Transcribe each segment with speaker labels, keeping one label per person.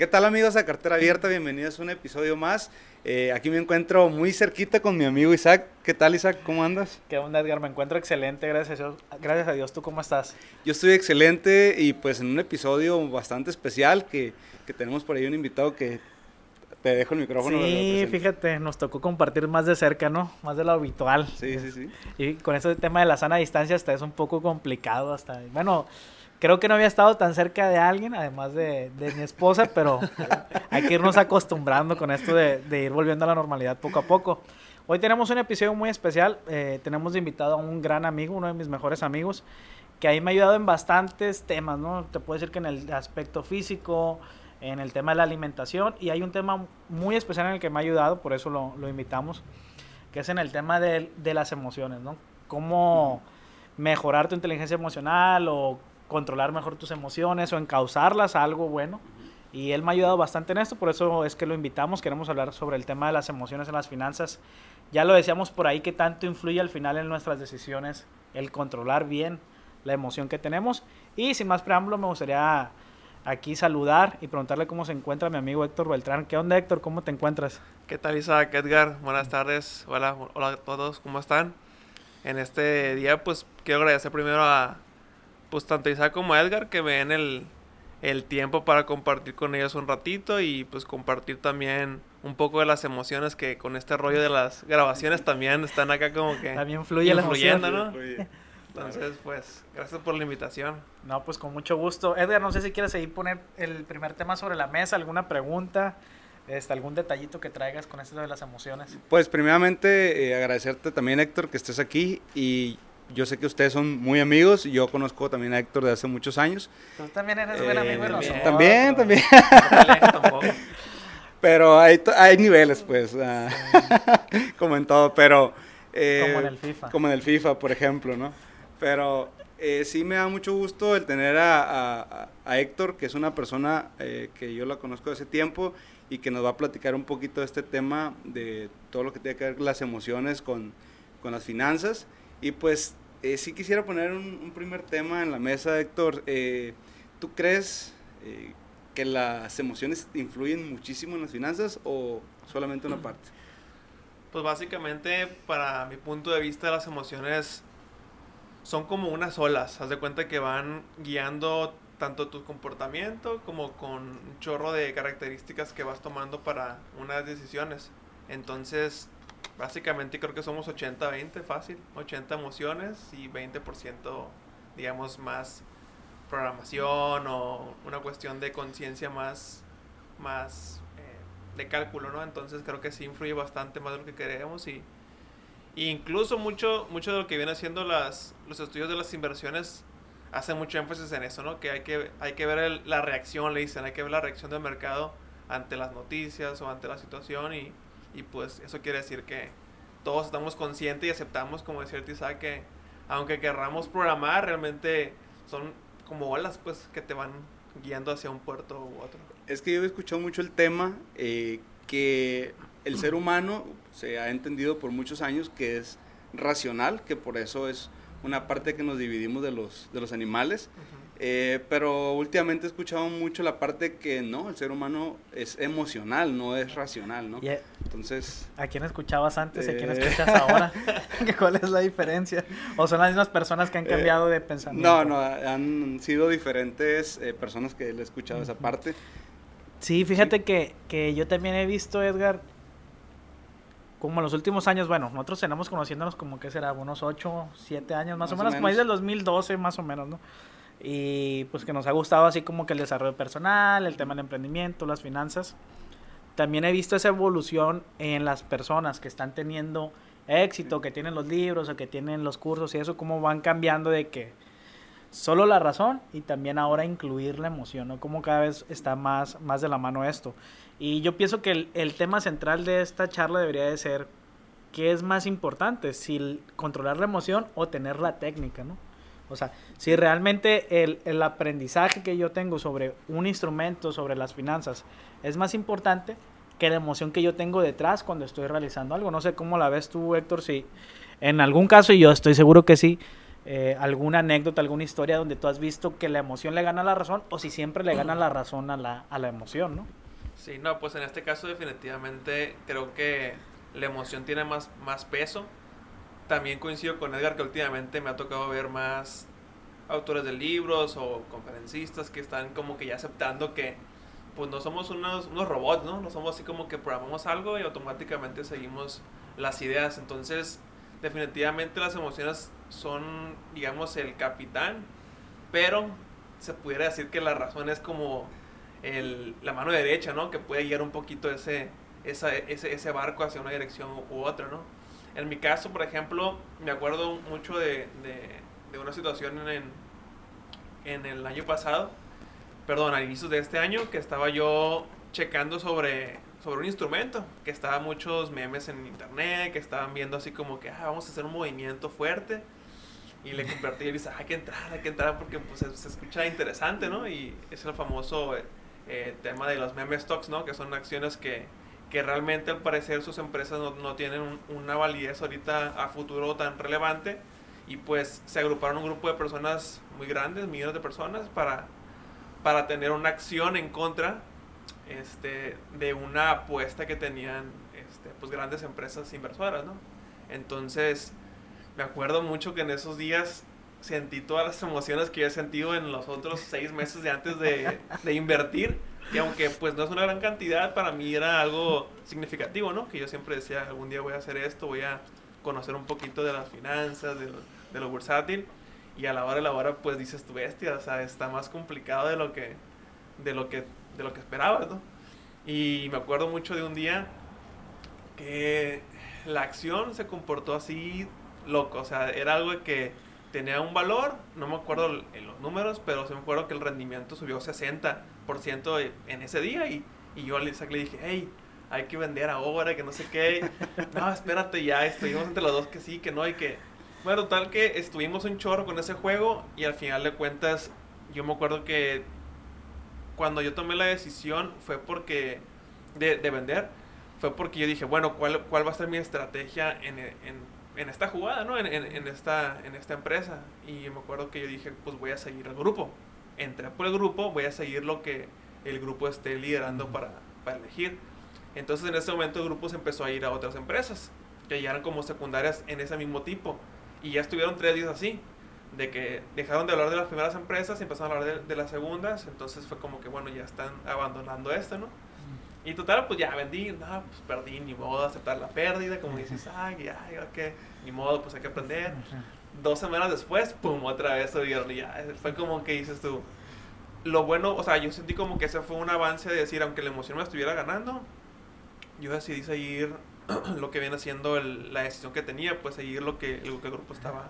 Speaker 1: ¿Qué tal amigos de Cartera Abierta? Bienvenidos a un episodio más. Eh, aquí me encuentro muy cerquita con mi amigo Isaac. ¿Qué tal Isaac? ¿Cómo andas?
Speaker 2: ¿Qué onda Edgar? Me encuentro excelente, gracias a Dios. Gracias a Dios. ¿Tú cómo estás?
Speaker 1: Yo estoy excelente y pues en un episodio bastante especial que, que tenemos por ahí un invitado que te dejo el micrófono.
Speaker 2: Sí, fíjate, nos tocó compartir más de cerca, ¿no? Más de lo habitual.
Speaker 1: Sí, sí, sí.
Speaker 2: Y con este tema de la sana distancia hasta es un poco complicado hasta... Bueno, creo que no había estado tan cerca de alguien, además de, mi esposa, pero hay que irnos acostumbrando con esto de, ir volviendo a la normalidad poco a poco. Hoy tenemos un episodio muy especial, eh, tenemos de invitado a un gran amigo, uno de mis mejores amigos, que ahí me ha ayudado en bastantes temas, ¿no? Te puedo decir que en el aspecto físico, en el tema de la alimentación, y hay un tema muy especial en el que me ha ayudado, por eso lo, invitamos, que es en el tema de, de las emociones, ¿no? Cómo mejorar tu inteligencia emocional o controlar mejor tus emociones o encauzarlas a algo bueno. Y él me ha ayudado bastante en esto, por eso es que lo invitamos. Queremos hablar sobre el tema de las emociones en las finanzas. Ya lo decíamos por ahí que tanto influye al final en nuestras decisiones el controlar bien la emoción que tenemos. Y sin más preámbulo, me gustaría aquí saludar y preguntarle cómo se encuentra mi amigo Héctor Beltrán. ¿Qué onda, Héctor? ¿Cómo te encuentras?
Speaker 3: ¿Qué tal, Isaac? Edgar, buenas tardes. Hola, hola a todos, ¿cómo están? En este día, pues quiero agradecer primero a, pues tanto Isaac como Edgar que me den el, el tiempo para compartir con ellos un ratito y pues compartir también un poco de las emociones que con este rollo de las grabaciones también están acá como que
Speaker 2: también fluye la emoción.
Speaker 3: ¿no? Entonces, pues, gracias por la invitación.
Speaker 2: No, pues con mucho gusto. Edgar, no sé si quieres seguir poner el primer tema sobre la mesa, alguna pregunta, este, algún detallito que traigas con esto de las emociones.
Speaker 1: Pues, primeramente, eh, agradecerte también, Héctor, que estés aquí y yo sé que ustedes son muy amigos. Yo conozco también a Héctor de hace muchos años.
Speaker 2: Tú también eres buen amigo de eh, nosotros.
Speaker 1: También, también. pero hay, hay niveles, pues. Ah, como en todo, pero.
Speaker 2: Eh, como en el FIFA.
Speaker 1: Como en el FIFA, por ejemplo, ¿no? Pero eh, sí me da mucho gusto el tener a, a, Héctor, que es una persona que yo la conozco hace tiempo y que nos va a platicar un poquito de este tema de todo lo que tiene que ver con las emociones, con, con las finanzas. Y pues eh, sí quisiera poner un, primer tema en la mesa, Héctor. Eh, ¿Tú crees eh, que las emociones influyen muchísimo en las finanzas o solamente una parte?
Speaker 3: Pues básicamente, para mi punto de vista, las emociones son como unas olas. Haz de cuenta que van guiando tanto tu comportamiento como con un chorro de características que vas tomando para unas decisiones. Entonces, básicamente creo que somos 80-20 fácil, 80 emociones y 20% digamos más programación o una cuestión de conciencia más, más eh, de cálculo, ¿no? Entonces creo que sí influye bastante más de lo que queremos y, incluso mucho, mucho de lo que viene haciendo las, los estudios de las inversiones hacen mucho énfasis en eso, ¿no? Que hay que, hay que ver la reacción, le dicen, hay que ver la reacción del mercado ante las noticias o ante la situación y y pues eso quiere decir que todos estamos conscientes y aceptamos, como decía Isaac, que aunque querramos programar, realmente son como olas pues que te van guiando hacia un puerto u otro.
Speaker 1: Es que yo he escuchado mucho el tema eh, que el ser humano se ha entendido por muchos años que es racional, que por eso es una parte que nos dividimos de los, de los animales. Eh, pero últimamente he escuchado mucho la parte que no, el ser humano es emocional, no es racional, ¿no?
Speaker 2: Entonces... ¿A quién escuchabas antes y a quién eh, escuchas ahora? ¿Cuál es la diferencia? ¿O son las mismas personas que han eh, cambiado de pensamiento?
Speaker 1: No, no, han sido diferentes personas que le he escuchado esa parte.
Speaker 2: Sí, fíjate Que, que yo también he visto, Edgar, como en los últimos años, bueno, nosotros tenemos conociéndonos como que será, unos 8, 7 años más, o menos, como ahí del 2012 más o menos, ¿no? Y pues que nos ha gustado así como que el desarrollo personal, el tema del emprendimiento, las finanzas. También he visto esa evolución en las personas que están teniendo éxito, que tienen los libros o que tienen los cursos y eso, cómo van cambiando de que solo la razón y también ahora incluir la emoción, ¿no? Como cada vez está más, más de la mano esto. Y yo pienso que el, tema central de esta charla debería de ser qué es más importante, si controlar la emoción o tener la técnica, ¿no? O sea, si realmente el, el, aprendizaje que yo tengo sobre un instrumento, sobre las finanzas, es más importante que la emoción que yo tengo detrás cuando estoy realizando algo. No sé cómo la ves tú, Héctor, si en algún caso, y yo estoy seguro que sí, eh, alguna anécdota, alguna historia donde tú has visto que la emoción le gana la razón o si siempre le gana la razón a la, a la emoción, ¿no?
Speaker 3: Sí, no, pues en este caso definitivamente creo que la emoción tiene más, más peso. También coincido con Edgar que últimamente me ha tocado ver más autores de libros o conferencistas que están como que ya aceptando que pues no somos unos, unos robots, ¿no? No somos así como que programamos algo y automáticamente seguimos las ideas. Entonces, definitivamente las emociones son, digamos, el capitán, pero se pudiera decir que la razón es como el, la mano derecha, ¿no? Que puede guiar un poquito ese, esa, ese, ese barco hacia una dirección u otra, ¿no? En mi caso, por ejemplo, me acuerdo mucho de, de, de una situación en, en el año pasado, perdón, a inicios de este año, que estaba yo checando sobre, sobre un instrumento, que estaban muchos memes en internet, que estaban viendo así como que, ah, vamos a hacer un movimiento fuerte. Y le compartí y dije, hay que entrar, hay que entrar porque pues, se, se escucha interesante, ¿no? Y es el famoso eh, tema de los meme stocks, ¿no? Que son acciones que, que realmente al parecer sus empresas no, no tienen un, una validez ahorita a futuro tan relevante. Y pues se agruparon un grupo de personas muy grandes, millones de personas, para, para tener una acción en contra este, de una apuesta que tenían este, pues grandes empresas inversoras, ¿no? Entonces, me acuerdo mucho que en esos días sentí todas las emociones que he sentido en los otros seis meses de antes de, de invertir. Y aunque pues no es una gran cantidad, para mí era algo significativo, ¿no? Que yo siempre decía, algún día voy a hacer esto, voy a conocer un poquito de las finanzas, de de lo bursátil. Y a la hora de la hora, pues dices tu bestia, o sea, está más complicado de lo que, de lo que, de lo que esperabas, ¿no? Y me acuerdo mucho de un día que la acción se comportó así loco, o sea, era algo que tenía un valor, no me acuerdo los números, pero sí me acuerdo que el rendimiento subió 60% en ese día y, y yo a Isaac le dije, hey, hay que vender ahora, que no sé qué. No, espérate ya, estuvimos entre los dos que sí, que no, y que... Bueno, tal que estuvimos un chorro con ese juego y al final de cuentas yo me acuerdo que cuando yo tomé la decisión fue porque de, de vender, fue porque yo dije, bueno, ¿cuál, cuál va a ser mi estrategia en, en, en esta jugada, ¿no? En, en, esta, en esta empresa. Y me acuerdo que yo dije, pues voy a seguir el grupo. Entré por el grupo, voy a seguir lo que el grupo esté liderando para, para elegir. Entonces en ese momento el grupo se empezó a ir a otras empresas que ya eran como secundarias en ese mismo tipo. Y ya estuvieron tres días así, de que dejaron de hablar de las primeras empresas y empezaron a hablar de, de las segundas. Entonces fue como que, bueno, ya están abandonando esto, ¿no? Y total, pues ya vendí, no, pues perdí, ni modo, aceptar la pérdida, como dices, ay, ay, ok, ni modo, pues hay que aprender. Dos semanas después, pum, otra vez subieron y ya, fue como que dices tú, lo bueno, o sea, yo sentí como que ese fue un avance de decir, aunque la emoción me estuviera ganando, yo decidí seguir lo que viene siendo el, la decisión que tenía, pues seguir lo que, lo que el grupo estaba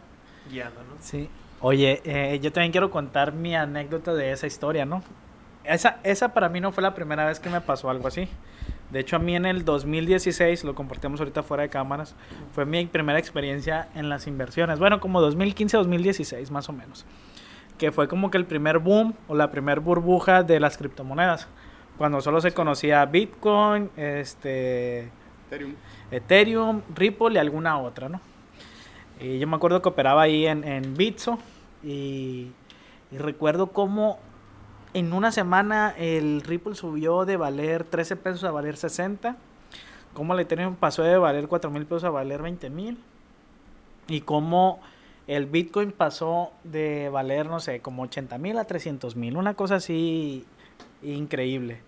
Speaker 3: guiando, ¿no?
Speaker 2: Sí. Oye, eh, yo también quiero contar mi anécdota de esa historia, ¿no? Esa, esa para mí no fue la primera vez que me pasó algo así. De hecho, a mí en el 2016, lo compartimos ahorita fuera de cámaras, fue mi primera experiencia en las inversiones. Bueno, como 2015-2016 más o menos. Que fue como que el primer boom o la primer burbuja de las criptomonedas. Cuando solo se conocía Bitcoin, este,
Speaker 1: Ethereum.
Speaker 2: Ethereum, Ripple y alguna otra, ¿no? Y yo me acuerdo que operaba ahí en, en Bitso y, y recuerdo cómo en una semana el Ripple subió de valer 13 pesos a valer 60. Cómo el Ethereum pasó de valer 4 mil pesos a valer 20 mil. Y cómo el Bitcoin pasó de valer, no sé, como 80 mil a 300 mil. Una cosa así increíble.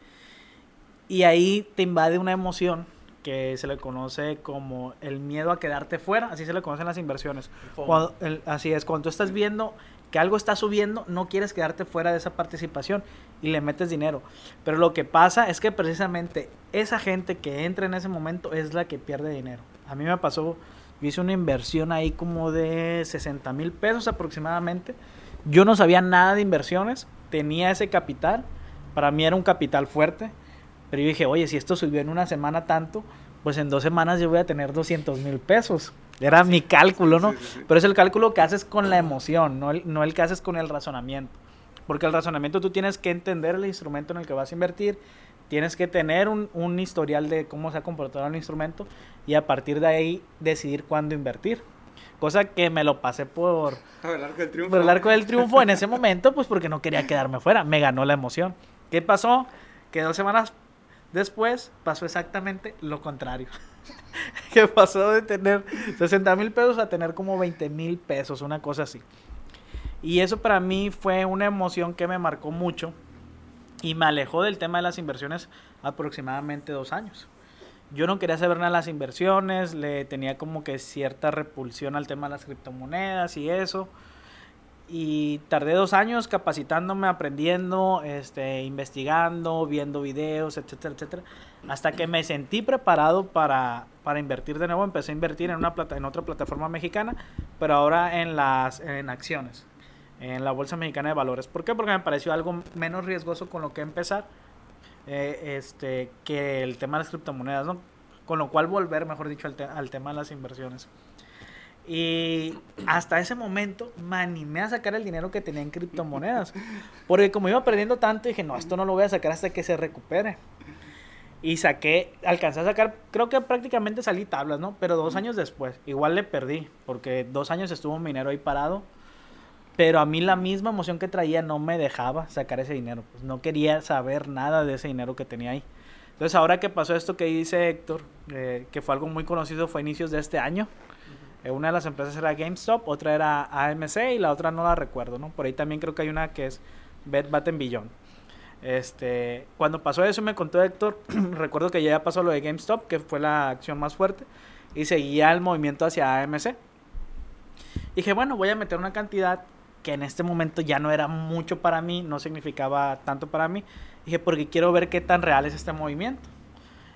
Speaker 2: Y ahí te invade una emoción que se le conoce como el miedo a quedarte fuera, así se le conocen las inversiones. Cuando, el, así es, cuando tú estás viendo que algo está subiendo, no quieres quedarte fuera de esa participación y le metes dinero. Pero lo que pasa es que precisamente esa gente que entra en ese momento es la que pierde dinero. A mí me pasó, yo hice una inversión ahí como de 60 mil pesos aproximadamente. Yo no sabía nada de inversiones, tenía ese capital, para mí era un capital fuerte, pero yo dije, oye, si esto subió en una semana tanto, pues en dos semanas yo voy a tener 200 mil pesos. Era mi cálculo, ¿no?
Speaker 1: Sí, sí, sí.
Speaker 2: Pero es el cálculo que haces con la emoción, no el, no el que haces con el razonamiento. Porque el razonamiento tú tienes que entender el instrumento en el que vas a invertir, tienes que tener un, un historial de cómo se ha comportado el instrumento y a partir de ahí decidir cuándo invertir. Cosa que me lo pasé por,
Speaker 1: Por el arco del triunfo.
Speaker 2: por el arco del triunfo en ese momento, pues porque no quería quedarme fuera. Me ganó la emoción. ¿Qué pasó? Que dos semanas después pasó exactamente lo contrario. que pasó de tener 60 mil pesos a tener como 20 mil pesos, una cosa así. Y eso para mí fue una emoción que me marcó mucho y me alejó del tema de las inversiones aproximadamente dos años. Yo no quería saber nada de las inversiones, le tenía como que cierta repulsión al tema de las criptomonedas y eso. Y tardé dos años capacitándome, aprendiendo, este, investigando, viendo videos, etcétera, etcétera. Hasta que me sentí preparado para, para invertir de nuevo. Empecé a invertir en, una plata, en otra plataforma mexicana, pero ahora en, las, en acciones, en la Bolsa Mexicana de Valores. ¿Por qué? Porque me pareció algo menos riesgoso con lo que empezar eh, este, que el tema de las criptomonedas, ¿no? Con lo cual volver, mejor dicho, al, te- al tema de las inversiones. Y hasta ese momento me animé a sacar el dinero que tenía en criptomonedas. Porque como iba perdiendo tanto, dije, no, esto no lo voy a sacar hasta que se recupere. Y saqué, alcancé a sacar, creo que prácticamente salí tablas, ¿no? Pero dos años después, igual le perdí, porque dos años estuvo mi dinero ahí parado. Pero a mí la misma emoción que traía no me dejaba sacar ese dinero. Pues no quería saber nada de ese dinero que tenía ahí. Entonces ahora que pasó esto que dice Héctor, eh, que fue algo muy conocido, fue a inicios de este año. Eh, una de las empresas era GameStop, otra era AMC y la otra no la recuerdo, ¿no? Por ahí también creo que hay una que es Bed Bath Beyond. Este, cuando pasó eso me contó Héctor, recuerdo que ya pasó lo de GameStop, que fue la acción más fuerte, y seguía el movimiento hacia AMC. Dije, bueno, voy a meter una cantidad que en este momento ya no era mucho para mí, no significaba tanto para mí. Dije, porque quiero ver qué tan real es este movimiento.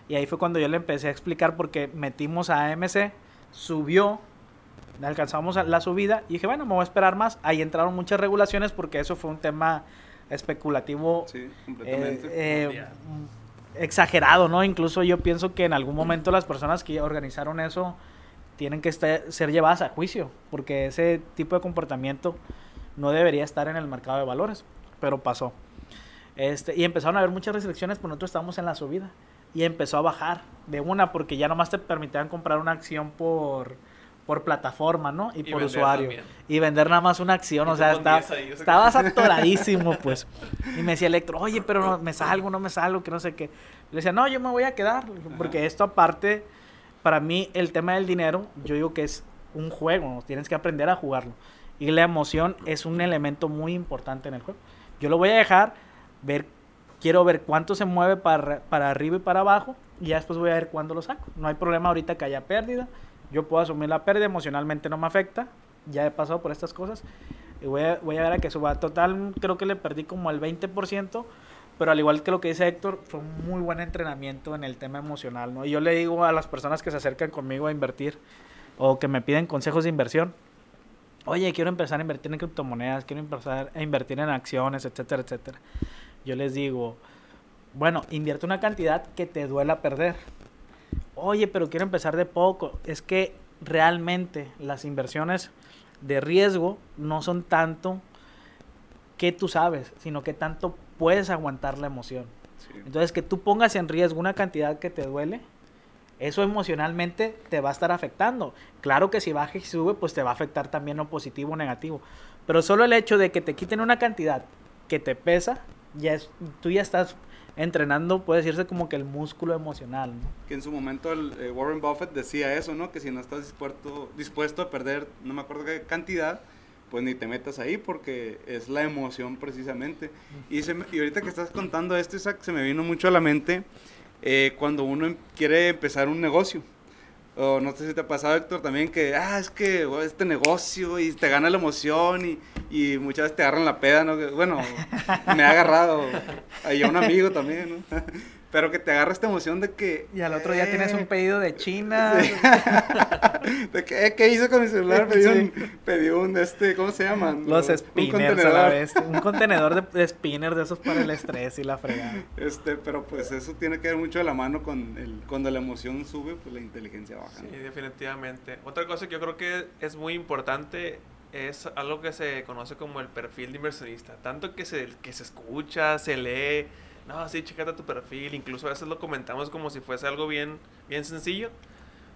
Speaker 2: Y ahí fue cuando yo le empecé a explicar porque metimos a AMC, subió, alcanzamos la subida y dije, bueno, me voy a esperar más. Ahí entraron muchas regulaciones porque eso fue un tema especulativo
Speaker 1: Sí, completamente.
Speaker 2: eh, eh, exagerado, ¿no? Incluso yo pienso que en algún momento las personas que organizaron eso tienen que estar- ser llevadas a juicio, porque ese tipo de comportamiento no debería estar en el mercado de valores, pero pasó. Este, y empezaron a haber muchas restricciones, pero nosotros estábamos en la subida y empezó a bajar de una porque ya nomás te permitían comprar una acción por por plataforma, ¿no? Y,
Speaker 3: Y
Speaker 2: por usuario.
Speaker 3: también.
Speaker 2: Y vender nada más una acción,
Speaker 3: Y
Speaker 2: o sea, estaba-
Speaker 3: 10 ahí,
Speaker 2: estabas atoradísimo, pues. Y me decía Electro, oye, pero no, me salgo, no me salgo, que no sé qué. Le decía, no, yo me voy a quedar, porque esto aparte, para mí, el tema del dinero, yo digo que es un juego, ¿no? tienes que aprender a jugarlo. Y la emoción es un elemento muy importante en el juego. Yo lo voy a dejar, ver, quiero ver cuánto se mueve para, para arriba y para abajo, y ya después voy a ver cuándo lo saco. No hay problema ahorita que haya pérdida, yo puedo asumir la pérdida, emocionalmente no me afecta, ya he pasado por estas cosas, y voy a, voy a ver a que suba. Total, creo que le perdí como el 20%, pero al igual que lo que dice Héctor, fue un muy buen entrenamiento en el tema emocional, ¿no? Y yo le digo a las personas que se acercan conmigo a invertir o que me piden consejos de inversión, oye, quiero empezar a invertir en criptomonedas, quiero empezar a invertir en acciones, etcétera, etcétera. Yo les digo, bueno, invierte una cantidad que te duela perder. Oye, pero quiero empezar de poco. Es que realmente las inversiones de riesgo no son tanto que tú sabes, sino que tanto puedes aguantar la emoción.
Speaker 1: Sí.
Speaker 2: Entonces, que tú pongas en riesgo una cantidad que te duele, eso emocionalmente te va a estar afectando. Claro que si baja y sube, pues te va a afectar también o positivo o negativo. Pero solo el hecho de que te quiten una cantidad que te pesa, ya es, tú ya estás entrenando, puede decirse como que el músculo emocional. ¿no?
Speaker 1: Que en su momento el, eh, Warren Buffett decía eso, ¿no? Que si no estás dispuesto, dispuesto a perder, no me acuerdo qué cantidad, pues ni te metas ahí porque es la emoción precisamente. Y, se me- y ahorita que estás contando esto, Isaac, se me vino mucho a la mente eh, cuando uno em- quiere empezar un negocio. O no sé si te ha pasado, Héctor, también que, ah, es que este negocio y te gana la emoción y, y muchas veces te agarran la peda, ¿no? Bueno, me ha agarrado a un amigo también. Pero que te agarra esta emoción de que...
Speaker 2: Y al otro día tienes
Speaker 1: eh,
Speaker 2: un pedido de China.
Speaker 1: Sí. ¿De qué, qué hizo con mi celular? Pedí
Speaker 2: Sí.
Speaker 1: un, pedí un, este, ¿cómo se llaman?
Speaker 2: Los
Speaker 1: Un
Speaker 2: spinners a la vez. Un contenedor de, de spinners de esos para el estrés y la fregada.
Speaker 1: Este, pero pues eso tiene que ver mucho de la mano con el, cuando la emoción sube, pues la inteligencia baja.
Speaker 3: Sí,
Speaker 1: ¿no?
Speaker 3: definitivamente. Otra cosa que yo creo que es muy importante es algo que se conoce como el perfil de inversionista. Tanto que se, que se escucha, se lee. No, sí, checate tu perfil. Incluso a veces lo comentamos como si fuese algo bien, bien sencillo.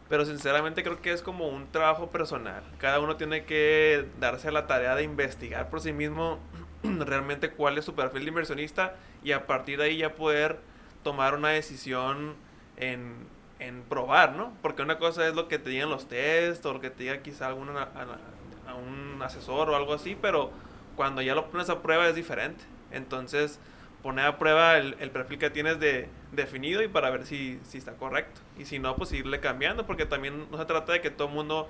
Speaker 3: pero sinceramente creo que es como un trabajo personal. Cada uno tiene que darse la tarea de investigar por sí mismo realmente cuál es su perfil de inversionista y a partir de ahí ya poder tomar una decisión en, en probar, ¿no? Porque una cosa es lo que te digan los test o lo que te diga quizá alguna, a, a un asesor o algo así, pero cuando ya lo pones a prueba es diferente. Entonces, poner a prueba el, el perfil que tienes de, definido y para ver si, si, está correcto. Y si no, pues irle cambiando, porque también no se trata de que todo el mundo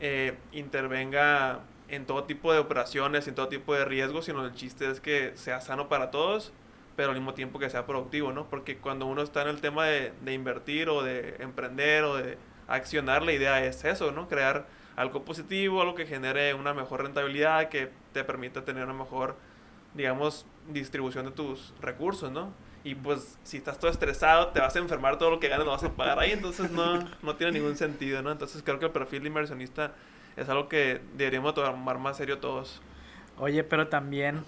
Speaker 3: eh, intervenga en todo tipo de operaciones, en todo tipo de riesgos, sino el chiste es que sea sano para todos, pero al mismo tiempo que sea productivo, ¿no? Porque cuando uno está en el tema de, de invertir o de emprender o de accionar, la idea es eso, ¿no? Crear algo positivo, algo que genere una mejor rentabilidad, que te permita tener una mejor, digamos, distribución de tus recursos, ¿no? Y pues si estás todo estresado, te vas a enfermar, todo lo que ganas lo vas a pagar ahí, entonces no, no tiene ningún sentido, ¿no? Entonces creo que el perfil de inversionista es algo que deberíamos tomar más serio todos.
Speaker 2: Oye, pero también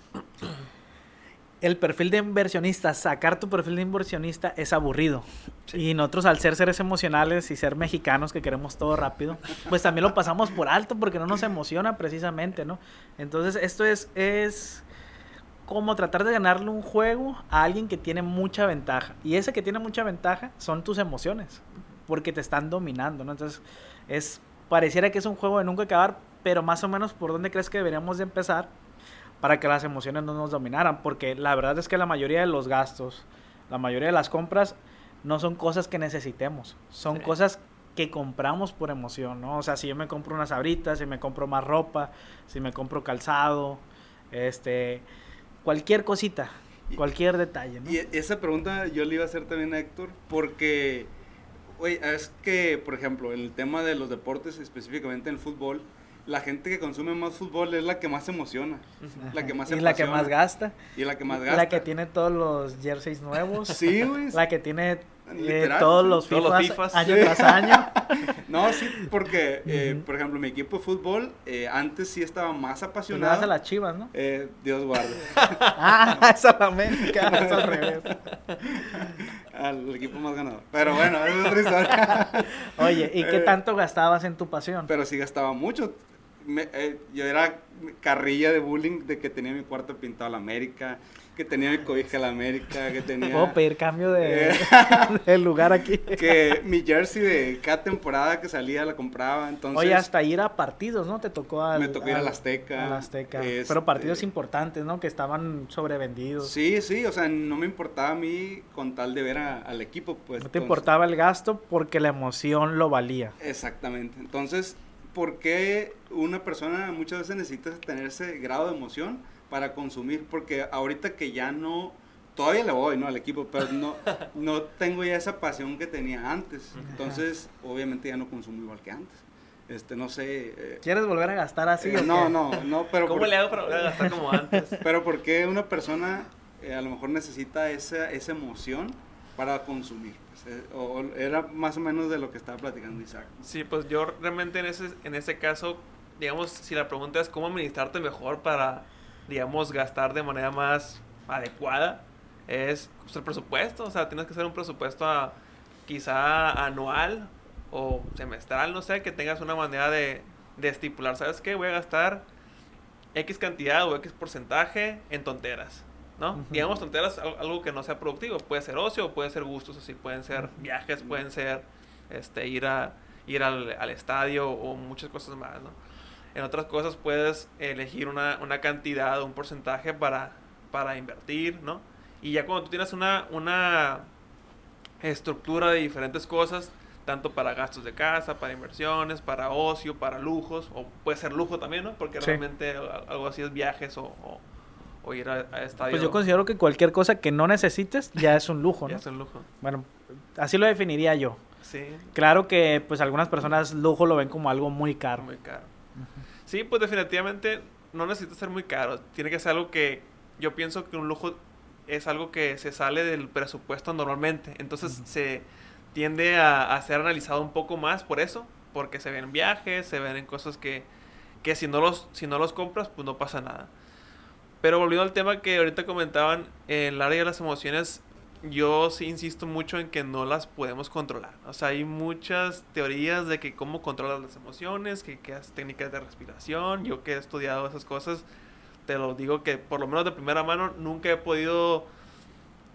Speaker 2: el perfil de inversionista, sacar tu perfil de inversionista es aburrido. Sí. Y nosotros al ser seres emocionales y ser mexicanos que queremos todo rápido, pues también lo pasamos por alto porque no nos emociona precisamente, ¿no? Entonces esto es, es como tratar de ganarle un juego a alguien que tiene mucha ventaja. Y ese que tiene mucha ventaja son tus emociones, porque te están dominando, ¿no? Entonces, es pareciera que es un juego de nunca acabar, pero más o menos por dónde crees que deberíamos de empezar para que las emociones no nos dominaran, porque la verdad es que la mayoría de los gastos, la mayoría de las compras no son cosas que necesitemos, son sí. cosas que compramos por emoción, ¿no? O sea, si yo me compro unas abritas, si me compro más ropa, si me compro calzado, este, cualquier cosita, cualquier detalle. ¿no?
Speaker 1: Y esa pregunta yo le iba a hacer también a Héctor, porque, oye, es que, por ejemplo, en el tema de los deportes, específicamente en el fútbol, la gente que consume más fútbol es la que más se emociona,
Speaker 2: Ajá.
Speaker 1: la que más se
Speaker 2: Y la que más gasta.
Speaker 1: Y la que más gasta.
Speaker 2: La que tiene todos los jerseys nuevos.
Speaker 1: Sí, güey.
Speaker 2: La que tiene eh, todos los FIFAs,
Speaker 3: todos los FIFAs.
Speaker 2: año tras año.
Speaker 1: no, sí, porque, eh,
Speaker 2: Uh -huh.
Speaker 1: por ejemplo, mi equipo de fútbol eh, antes sí estaba más
Speaker 2: Tú
Speaker 1: apasionado.
Speaker 2: das a las chivas, ¿no?
Speaker 1: Eh, Dios guarde.
Speaker 2: ah, esa es la América, es al revés.
Speaker 1: Al equipo más ganador. Pero bueno, es otra historia.
Speaker 2: Oye, ¿y qué
Speaker 1: Eh,
Speaker 2: tanto gastabas en tu pasión?
Speaker 1: Pero sí gastaba mucho. Me- eh, yo era carrilla de bullying de que tenía mi cuarto pintado a la América, que tenía mi cobija a la América, que tenía...
Speaker 2: Puedo pedir cambio de,
Speaker 1: Eh.
Speaker 2: de lugar aquí.
Speaker 1: que mi jersey de cada temporada que salía la compraba, entonces...
Speaker 2: Oye, hasta ir a partidos, ¿no? Te tocó al,
Speaker 1: Me tocó ir al Azteca,
Speaker 2: al Azteca.
Speaker 1: este-
Speaker 2: Pero partidos importantes, ¿no? Que estaban sobrevendidos.
Speaker 1: Sí, sí, o sea, no me importaba a mí con tal de ver a- al equipo, pues.
Speaker 2: no te
Speaker 1: entonces-
Speaker 2: importaba el gasto porque la emoción lo valía.
Speaker 1: Exactamente. Entonces, ¿por qué una persona muchas veces necesita tener ese grado de emoción para consumir? Porque ahorita que ya no, todavía le voy, ¿no? Al equipo, pero no, no tengo ya esa pasión que tenía antes. Entonces, obviamente ya no consumo igual que antes. Este, no sé. eh,
Speaker 2: ¿Quieres volver a gastar así?
Speaker 1: eh,
Speaker 2: o
Speaker 1: no,
Speaker 2: qué?
Speaker 1: no, no, pero
Speaker 3: ¿Cómo
Speaker 1: por-
Speaker 3: le hago para volver a gastar como antes?
Speaker 1: pero ¿por qué una persona eh, a lo mejor necesita esa, esa emoción para consumir? Pues, eh, o, era más o menos de lo que estaba platicando Isaac.
Speaker 3: Sí, pues yo realmente en ese, en ese caso, digamos, si la pregunta es cómo administrarte mejor para, digamos, gastar de manera más adecuada, es el presupuesto. O sea, tienes que hacer un presupuesto a- quizá anual o semestral, no sé, que tengas una manera de, de estipular, ¿sabes qué? Voy a gastar X cantidad o X porcentaje en tonteras. ¿No?
Speaker 2: Ujú.
Speaker 3: Digamos tonteras, al- algo que no sea productivo. Puede ser ocio, puede ser gustos, así pueden ser viajes, pueden ser este, ir, a, ir al, al estadio o muchas cosas más, ¿no? En otras cosas puedes elegir una, una cantidad o un porcentaje para, para invertir, ¿no? Y ya cuando tú tienes una, una estructura de diferentes cosas, tanto para gastos de casa, para inversiones, para ocio, para lujos, o puede ser lujo también, ¿no? Porque
Speaker 2: Sí.
Speaker 3: realmente algo así es viajes o, o, o ir a, a estadio.
Speaker 2: Pues yo considero que cualquier cosa que no necesites ya es un lujo,
Speaker 3: ya
Speaker 2: ¿no?
Speaker 3: es un lujo.
Speaker 2: Bueno, así lo definiría yo.
Speaker 3: Sí,
Speaker 2: Claro que pues algunas personas lujo lo ven como algo muy caro.
Speaker 3: muy caro. Sí, pues definitivamente no necesita ser muy caro. Tiene que ser algo que yo pienso que un lujo es algo que se sale del presupuesto normalmente. Entonces se tiende a, a ser analizado un poco más por eso, porque se ven viajes, se ven en cosas que, que si, no los, si no los compras, pues no pasa nada. Pero volviendo al tema que ahorita comentaban, el área de las emociones, yo sí insisto mucho en que no las podemos controlar. O sea, hay muchas teorías de que cómo controlas las emociones, que, haces técnicas de respiración. Yo que he estudiado esas cosas, te lo digo que por lo menos de primera mano nunca he podido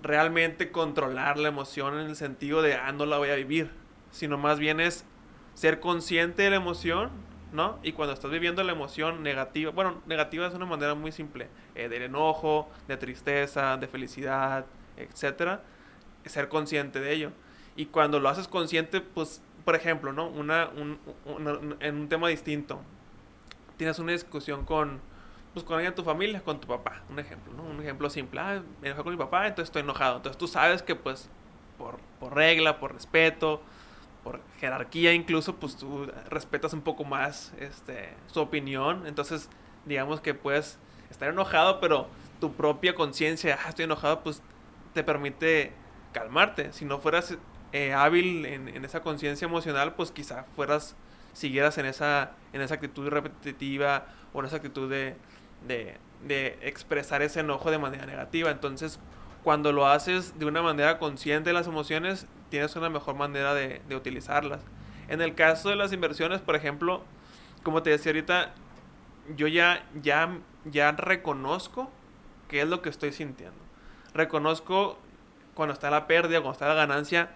Speaker 3: realmente controlar la emoción en el sentido de, ah, no la voy a vivir. Sino más bien es ser consciente de la emoción, ¿no? Y cuando estás viviendo la emoción negativa, bueno, negativa es una manera muy simple, eh, del enojo, de tristeza, de felicidad, etcétera, ser consciente de ello. Y cuando lo haces consciente, pues, por ejemplo, ¿no? Una, un, en un tema distinto, tienes una discusión con, pues, con alguien de tu familia, con tu papá, un ejemplo, ¿no? Un ejemplo simple, ah, me enojé con mi papá, entonces estoy enojado. Entonces tú sabes que, pues, por, por regla, por respeto, por jerarquía incluso, pues tú respetas un poco más este, su opinión. Entonces, digamos que puedes estar enojado, pero tu propia conciencia, ah, estoy enojado, pues te permite calmarte. Si no fueras eh, hábil en, esa conciencia emocional, pues quizá fueras, siguieras en esa, en esa actitud repetitiva o en esa actitud de, de, expresar ese enojo de manera negativa. Entonces, cuando lo haces de una manera consciente de las emociones, tienes una mejor manera de, de, utilizarlas. En el caso de las inversiones, por ejemplo, como te decía ahorita, yo ya, ya, ya reconozco qué es lo que estoy sintiendo reconozco cuando está la pérdida, cuando está la ganancia,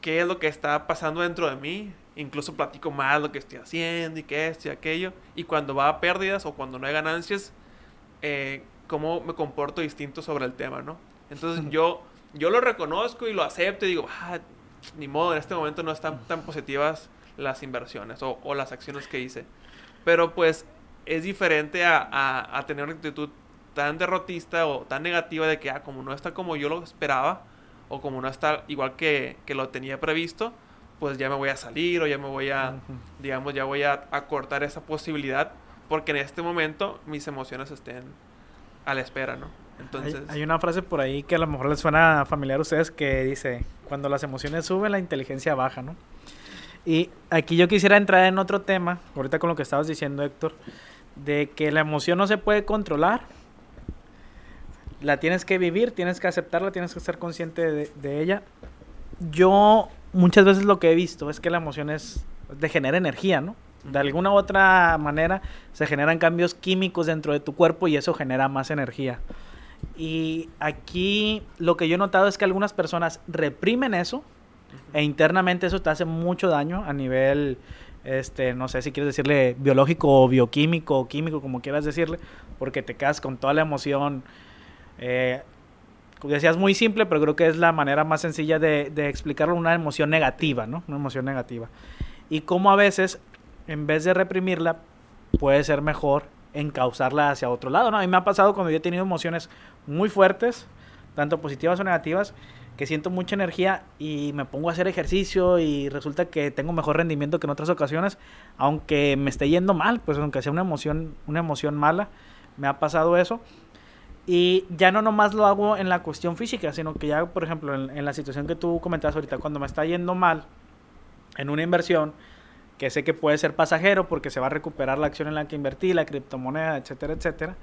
Speaker 3: qué es lo que está pasando dentro de mí. Incluso platico más lo que estoy haciendo y qué esto y aquello. Y cuando va a pérdidas o cuando no hay ganancias, eh, cómo me comporto distinto sobre el tema, ¿no? Entonces yo, yo lo reconozco y lo acepto y digo, ah, ni modo, en este momento no están tan positivas las inversiones o, o las acciones que hice. Pero pues es diferente a, a, a tener una actitud tan derrotista o tan negativa de que, ah, como no está como yo lo esperaba, o como no está igual que, que lo tenía previsto, pues ya me voy a salir o ya me voy a, digamos, ya voy a, cortar esa posibilidad, porque en este momento mis emociones estén a la espera, ¿no?
Speaker 2: Entonces... Hay, una frase por ahí que a lo mejor les suena familiar a ustedes que dice, cuando las emociones suben, la inteligencia baja, ¿no? Y aquí yo quisiera entrar en otro tema, ahorita con lo que estabas diciendo, Héctor, de que la emoción no se puede controlar, la tienes que vivir, tienes que aceptarla, tienes que ser consciente de, ella. Yo muchas veces lo que he visto es que la emoción es de genera energía, ¿no? De alguna u otra manera se generan cambios químicos dentro de tu cuerpo y eso genera más energía. Y aquí lo que yo he notado es que algunas personas reprimen eso e internamente eso te hace mucho daño a nivel, este, no sé si quieres decirle biológico o bioquímico o químico, como quieras decirle, porque te quedas con toda la emoción eh, como decías, muy simple, pero creo que es la manera más sencilla de, de explicarlo, una emoción negativa, ¿no? Una emoción negativa. Y cómo a veces, en vez de reprimirla, puede ser mejor encauzarla hacia otro lado, ¿no? A mí me ha pasado cuando yo he tenido emociones muy fuertes, tanto positivas o negativas, que siento mucha energía y me pongo a hacer ejercicio y resulta que tengo mejor rendimiento que en otras ocasiones, aunque me esté yendo mal, pues aunque sea una emoción, una emoción mala, me ha pasado eso. Y ya no nomás lo hago en la cuestión física, sino que ya, por ejemplo, en, la situación que tú comentabas ahorita, cuando me está yendo mal en una inversión, que sé que puede ser pasajero porque se va a recuperar la acción en la que invertí, la criptomoneda, etcétera, etcétera,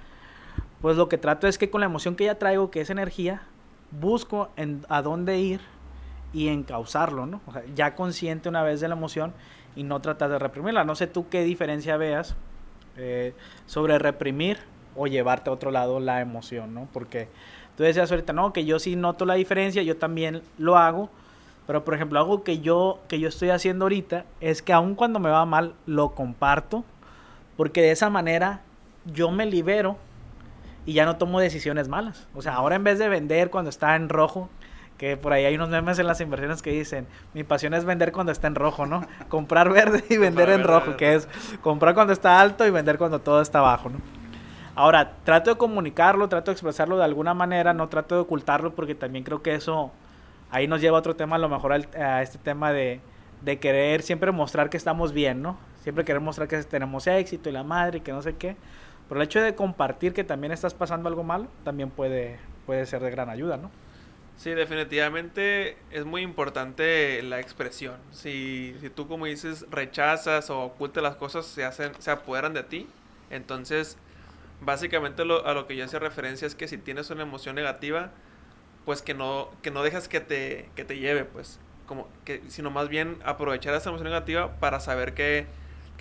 Speaker 2: pues lo que trato es que con la emoción que ya traigo, que es energía, busco en, a dónde ir y encauzarlo, ¿no? O sea, ya consciente una vez de la emoción y no tratar de reprimirla. No sé tú qué diferencia veas eh, sobre reprimir o llevarte a otro lado la emoción, ¿no? Porque tú decías ahorita, no, que yo sí noto la diferencia, yo también lo hago, pero por ejemplo, algo que yo, que yo estoy haciendo ahorita es que aun cuando me va mal, lo comparto, porque de esa manera yo me libero y ya no tomo decisiones malas. O sea, ahora en vez de vender cuando está en rojo, que por ahí hay unos memes en las inversiones que dicen, mi pasión es vender cuando está en rojo, ¿no? Comprar verde y vender en rojo, que es comprar cuando está alto y vender cuando todo está bajo, ¿no? Ahora, trato de comunicarlo, trato de expresarlo de alguna manera, no trato de ocultarlo porque también creo que eso ahí nos lleva a otro tema, a lo mejor a este tema de, de querer siempre mostrar que estamos bien, ¿no? Siempre querer mostrar que tenemos éxito y la madre y que no sé qué. Pero el hecho de compartir que también estás pasando algo malo también puede, puede ser de gran ayuda, ¿no?
Speaker 3: Sí, definitivamente es muy importante la expresión. Si, si tú, como dices, rechazas o ocultas las cosas, se, hacen, se apoderan de ti. Entonces, básicamente a lo que yo hacía referencia es que si tienes una emoción negativa, pues que no, que no dejas que te, que te lleve, pues, como que, sino más bien aprovechar esa emoción negativa para saber que,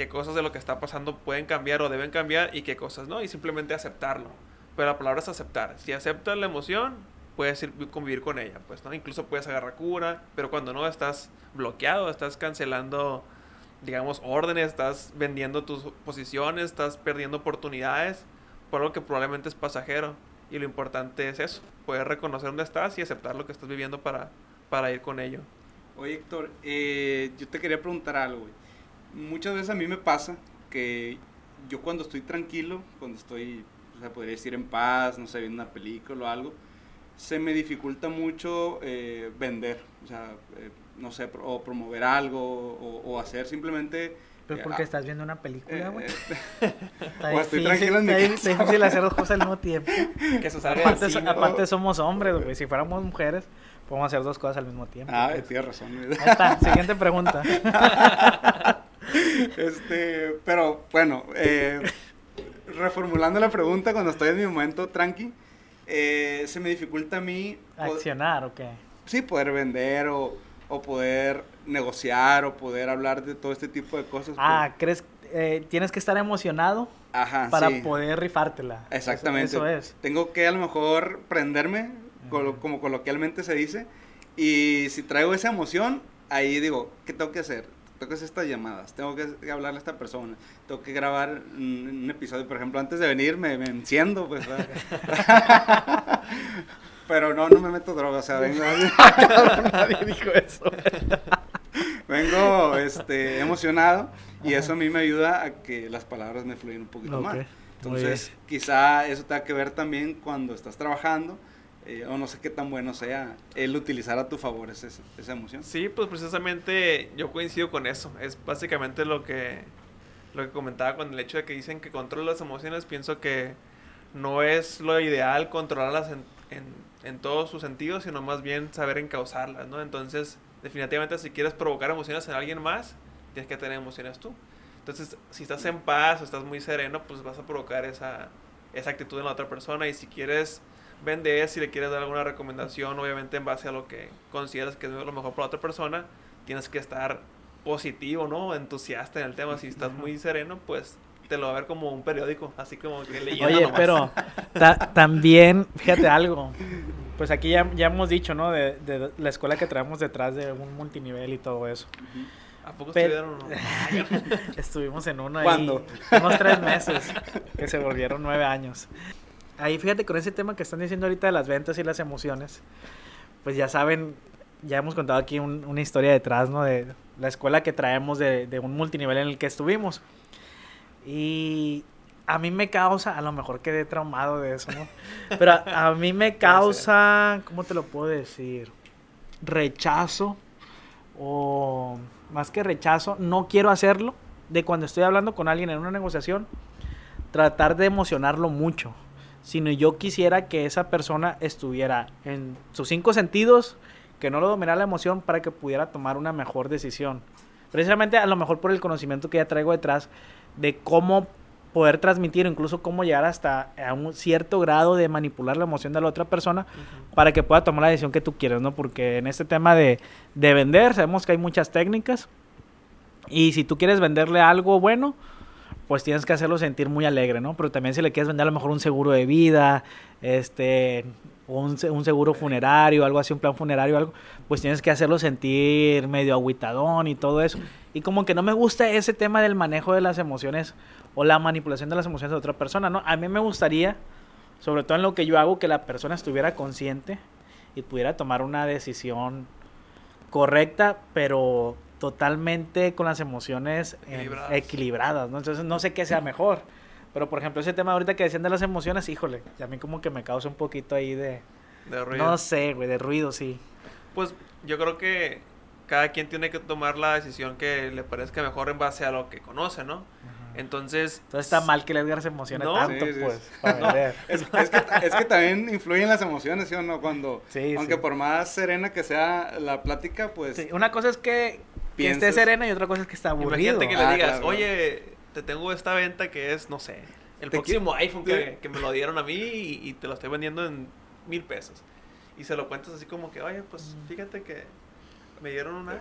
Speaker 3: qué cosas de lo que está pasando pueden cambiar o deben cambiar y qué cosas no, y simplemente aceptarlo. Pero la palabra es aceptar. Si aceptas la emoción, puedes ir, convivir con ella, pues, ¿no? Incluso puedes agarrar cura, pero cuando no estás bloqueado, estás cancelando, digamos, órdenes, estás vendiendo tus posiciones, estás perdiendo oportunidades por algo que probablemente es pasajero. Y lo importante es eso, poder reconocer dónde estás y aceptar lo que estás viviendo para, para ir con ello.
Speaker 1: Oye, Héctor, eh, yo te quería preguntar algo, Muchas veces a mí me pasa que yo cuando estoy tranquilo, cuando estoy, o sea, podría decir en paz, no sé, viendo una película o algo, se me dificulta mucho eh, vender, o sea, eh, no sé, o promover algo, o, o hacer simplemente
Speaker 2: pero porque estás viendo una película, güey.
Speaker 1: Eh, o estoy tranquilo en mi casa.
Speaker 2: Es difícil hacer dos cosas al mismo tiempo. Que se salga aparte, aparte somos hombres, güey. Si fuéramos mujeres, podemos hacer dos cosas al mismo tiempo.
Speaker 1: Ah, pues. tienes razón.
Speaker 2: Ahí está. Siguiente pregunta.
Speaker 1: este, pero bueno, eh, reformulando la pregunta, cuando estoy en mi momento tranqui, eh, se me dificulta a mí...
Speaker 2: ¿Accionar o qué?
Speaker 1: Sí, poder vender o, o poder negociar o poder hablar de todo este tipo de cosas.
Speaker 2: Ah, ¿crees eh, tienes que estar emocionado para poder rifártela?
Speaker 1: Exactamente. Eso, es. Tengo que a lo mejor prenderme, como coloquialmente se dice, y si traigo esa emoción, ahí digo, ¿qué tengo que hacer? Tengo que hacer estas llamadas, tengo que hablarle a esta persona, tengo que grabar un, episodio, por ejemplo, antes de venir me, me enciendo, pues. Pero no, no me meto droga, o sea, vengo.
Speaker 2: Nadie dijo eso.
Speaker 1: vengo este, emocionado y eso a mí me ayuda a que las palabras me fluyan un poquito más. Entonces, quizá eso tenga que ver también cuando estás trabajando. Eh, o no sé qué tan bueno sea el utilizar a tu favor esa, esa emoción.
Speaker 3: Sí, pues precisamente yo coincido con eso. Es básicamente lo que, lo que comentaba con el hecho de que dicen que controla las emociones. Pienso que no es lo ideal controlarlas en, en en todos sus sentidos, sino más bien saber encauzarlas, ¿no? Entonces, definitivamente si quieres provocar emociones en alguien más, tienes que tener emociones tú. Entonces, si estás en paz o estás muy sereno, pues vas a provocar esa, esa actitud en la otra persona. Y si quieres vender, si le quieres dar alguna recomendación, obviamente en base a lo que consideras que es lo mejor para la otra persona, tienes que estar positivo, ¿no? Entusiasta en el tema. Si estás muy sereno, pues te lo va a ver como un periódico, así como que leyendo
Speaker 2: Oye, pero también, fíjate algo, pues aquí ya, ya hemos dicho, ¿no? De, de, la escuela que traemos detrás de un multinivel y todo eso.
Speaker 3: ¿A poco estuvieron
Speaker 2: Estuvimos en una
Speaker 1: ¿Cuándo?
Speaker 2: unos tres meses, que se volvieron nueve años. Ahí fíjate con ese tema que están diciendo ahorita de las ventas y las emociones, pues ya saben, ya hemos contado aquí una historia detrás, ¿no? De la escuela que traemos de, de un multinivel en el que estuvimos. Y a mí me causa, a lo mejor quedé traumado de eso, ¿no? Pero a, mí me causa, ¿cómo te lo puedo decir? Rechazo o más que rechazo, no quiero hacerlo de cuando estoy hablando con alguien en una negociación, tratar de emocionarlo mucho, sino yo quisiera que esa persona estuviera en sus cinco sentidos, que no lo dominara la emoción para que pudiera tomar una mejor decisión. Precisamente a lo mejor por el conocimiento que ya traigo detrás, de cómo poder transmitir, incluso cómo llegar hasta a un cierto grado de manipular la emoción de la otra persona para que pueda tomar la decisión que tú quieres, ¿no? Porque en este tema de, de vender, sabemos que hay muchas técnicas y si tú quieres venderle algo bueno, pues tienes que hacerlo sentir muy alegre, ¿no? Pero también si le quieres vender a lo mejor un seguro de vida, este, un, un seguro funerario, algo así, un plan funerario, algo, pues tienes que hacerlo sentir medio aguitadón y todo eso. Y como que no me gusta ese tema del manejo de las emociones o la manipulación de las emociones de otra persona, ¿no? A mí me gustaría, sobre todo en lo que yo hago, que la persona estuviera consciente y pudiera tomar una decisión correcta, pero totalmente con las emociones equilibradas, ¿no? Entonces no sé qué sea mejor. Pero por ejemplo, ese tema ahorita que decían de las emociones, híjole, a mí como que me causa un poquito ahí de...
Speaker 3: De ruido.
Speaker 2: No sé, güey, de ruido, sí.
Speaker 3: Pues yo creo que cada quien tiene que tomar la decisión que le parezca mejor en base a lo que conoce, ¿no? Entonces...
Speaker 2: Entonces está mal que el Edgar se emocione tanto, pues,
Speaker 1: Es, que, es, que, también influyen las emociones, ¿sí o no? Cuando, aunque por más serena que sea la plática, pues...
Speaker 2: Una cosa es que, que esté serena y otra cosa es que está aburrido.
Speaker 3: Imagínate que le ah, digas, oye, te tengo esta venta que es, no sé, el próximo iPhone que, que, me lo dieron a mí y, te lo estoy vendiendo en mil pesos. y se lo cuentas así como que, oye, pues fíjate que me dieron una...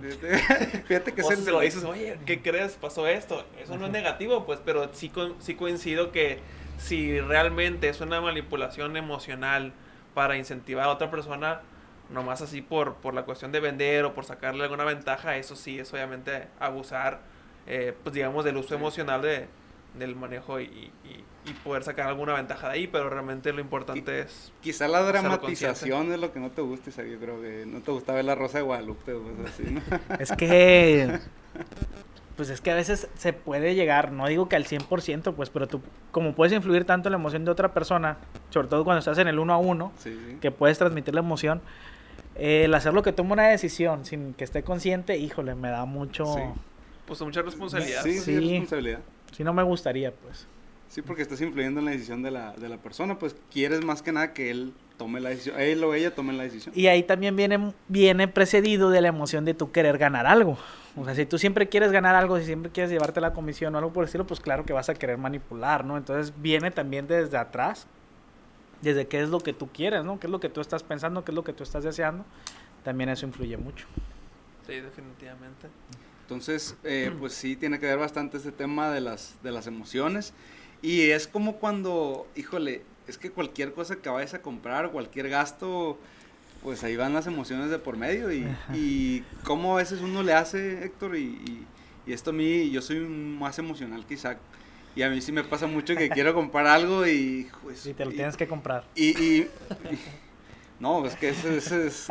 Speaker 1: Fíjate que
Speaker 3: o
Speaker 1: se
Speaker 3: lo dices, oye, ¿qué crees? Pasó esto. Eso no es negativo, pues, pero sí, co- sí coincido que si realmente es una manipulación emocional para incentivar a otra persona, nomás así por, por la cuestión de vender o por sacarle alguna ventaja, eso sí es obviamente abusar, eh, pues digamos, del uso emocional de, del manejo y, y- y poder sacar alguna ventaja de ahí, pero realmente lo importante es...
Speaker 1: Quizá la dramatización es lo que no te gusta, Isaac. Yo creo que no te gusta ver la Rosa de Guadalupe o así, ¿no?
Speaker 2: Es que. Pues es que a veces se puede llegar, no digo que al 100%, pues, pero tú, como puedes influir tanto en la emoción de otra persona, sobre todo cuando estás en el uno a uno,
Speaker 1: Sí, sí.
Speaker 2: que puedes transmitir la emoción, eh, el hacerlo que tome una decisión sin que esté consciente, híjole, me da mucho.
Speaker 1: Sí.
Speaker 3: Pues mucha responsabilidad.
Speaker 1: Sí,
Speaker 3: pues.
Speaker 1: sí, es
Speaker 2: Sí.
Speaker 1: responsabilidad.
Speaker 2: Si no me gustaría, pues.
Speaker 1: Sí, porque estás influyendo en la decisión de la, de la persona, pues quieres más que nada que él tome la decisión, él o ella tome la decisión.
Speaker 2: Y ahí también viene, viene precedido de la emoción de tú querer ganar algo. O sea, si tú siempre quieres ganar algo, si siempre quieres llevarte la comisión o algo por el estilo, pues claro que vas a querer manipular, ¿no? Entonces viene también desde atrás, desde qué es lo que tú quieres, ¿no? ¿Qué es lo que tú estás pensando? ¿Qué es lo que tú estás deseando? También eso influye mucho.
Speaker 3: Sí, definitivamente.
Speaker 1: Entonces, eh, pues sí, tiene que ver bastante este tema de las, de las emociones. Y es como cuando, híjole, es que cualquier cosa que vayas a comprar, cualquier gasto, pues ahí van las emociones de por medio. Y, y cómo a veces uno le hace, Héctor, y, y, y esto a mí, yo soy más emocional que Isaac. Y a mí sí me pasa mucho que quiero comprar algo y... Pues,
Speaker 2: Si te lo
Speaker 1: y-
Speaker 2: tienes que comprar.
Speaker 1: y, y- y- no, es que eso, eso es,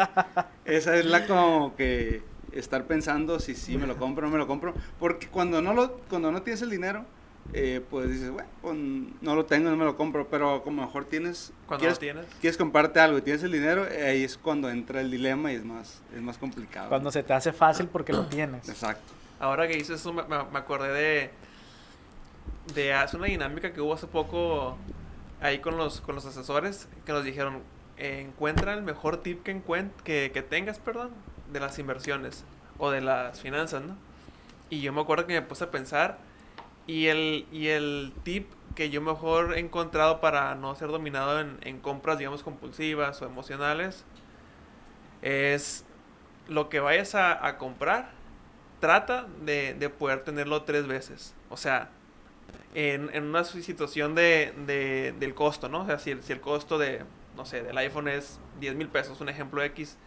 Speaker 1: esa es la como que estar pensando si sí me lo compro o no me lo compro, porque cuando no lo, cuando no tienes el dinero, eh, pues dices, bueno, pues no lo tengo, no me lo compro, pero como mejor tienes,
Speaker 3: Cuando
Speaker 1: quieres,
Speaker 3: lo tienes.
Speaker 1: quieres comprarte algo y tienes el dinero, eh, ahí es cuando entra el dilema y es más, es más complicado.
Speaker 2: Cuando se te hace fácil porque lo tienes.
Speaker 1: Exacto.
Speaker 3: Ahora que dices eso, me- me acordé de. De hace una dinámica que hubo hace poco ahí con los, con los asesores que nos dijeron: encuentra el mejor tip que, que, que tengas, perdón, de las inversiones o de las finanzas, ¿no? Y yo me acuerdo que me puse a pensar y el, y el tip que yo mejor he encontrado para no ser dominado en, en compras, digamos, compulsivas o emocionales es lo que vayas a, a comprar, trata de, de poder tenerlo tres veces. O sea, en, en una situación de, de- del costo, ¿no? O sea, si el, si el costo de, no sé, del iPhone es 10 mil pesos, un ejemplo X,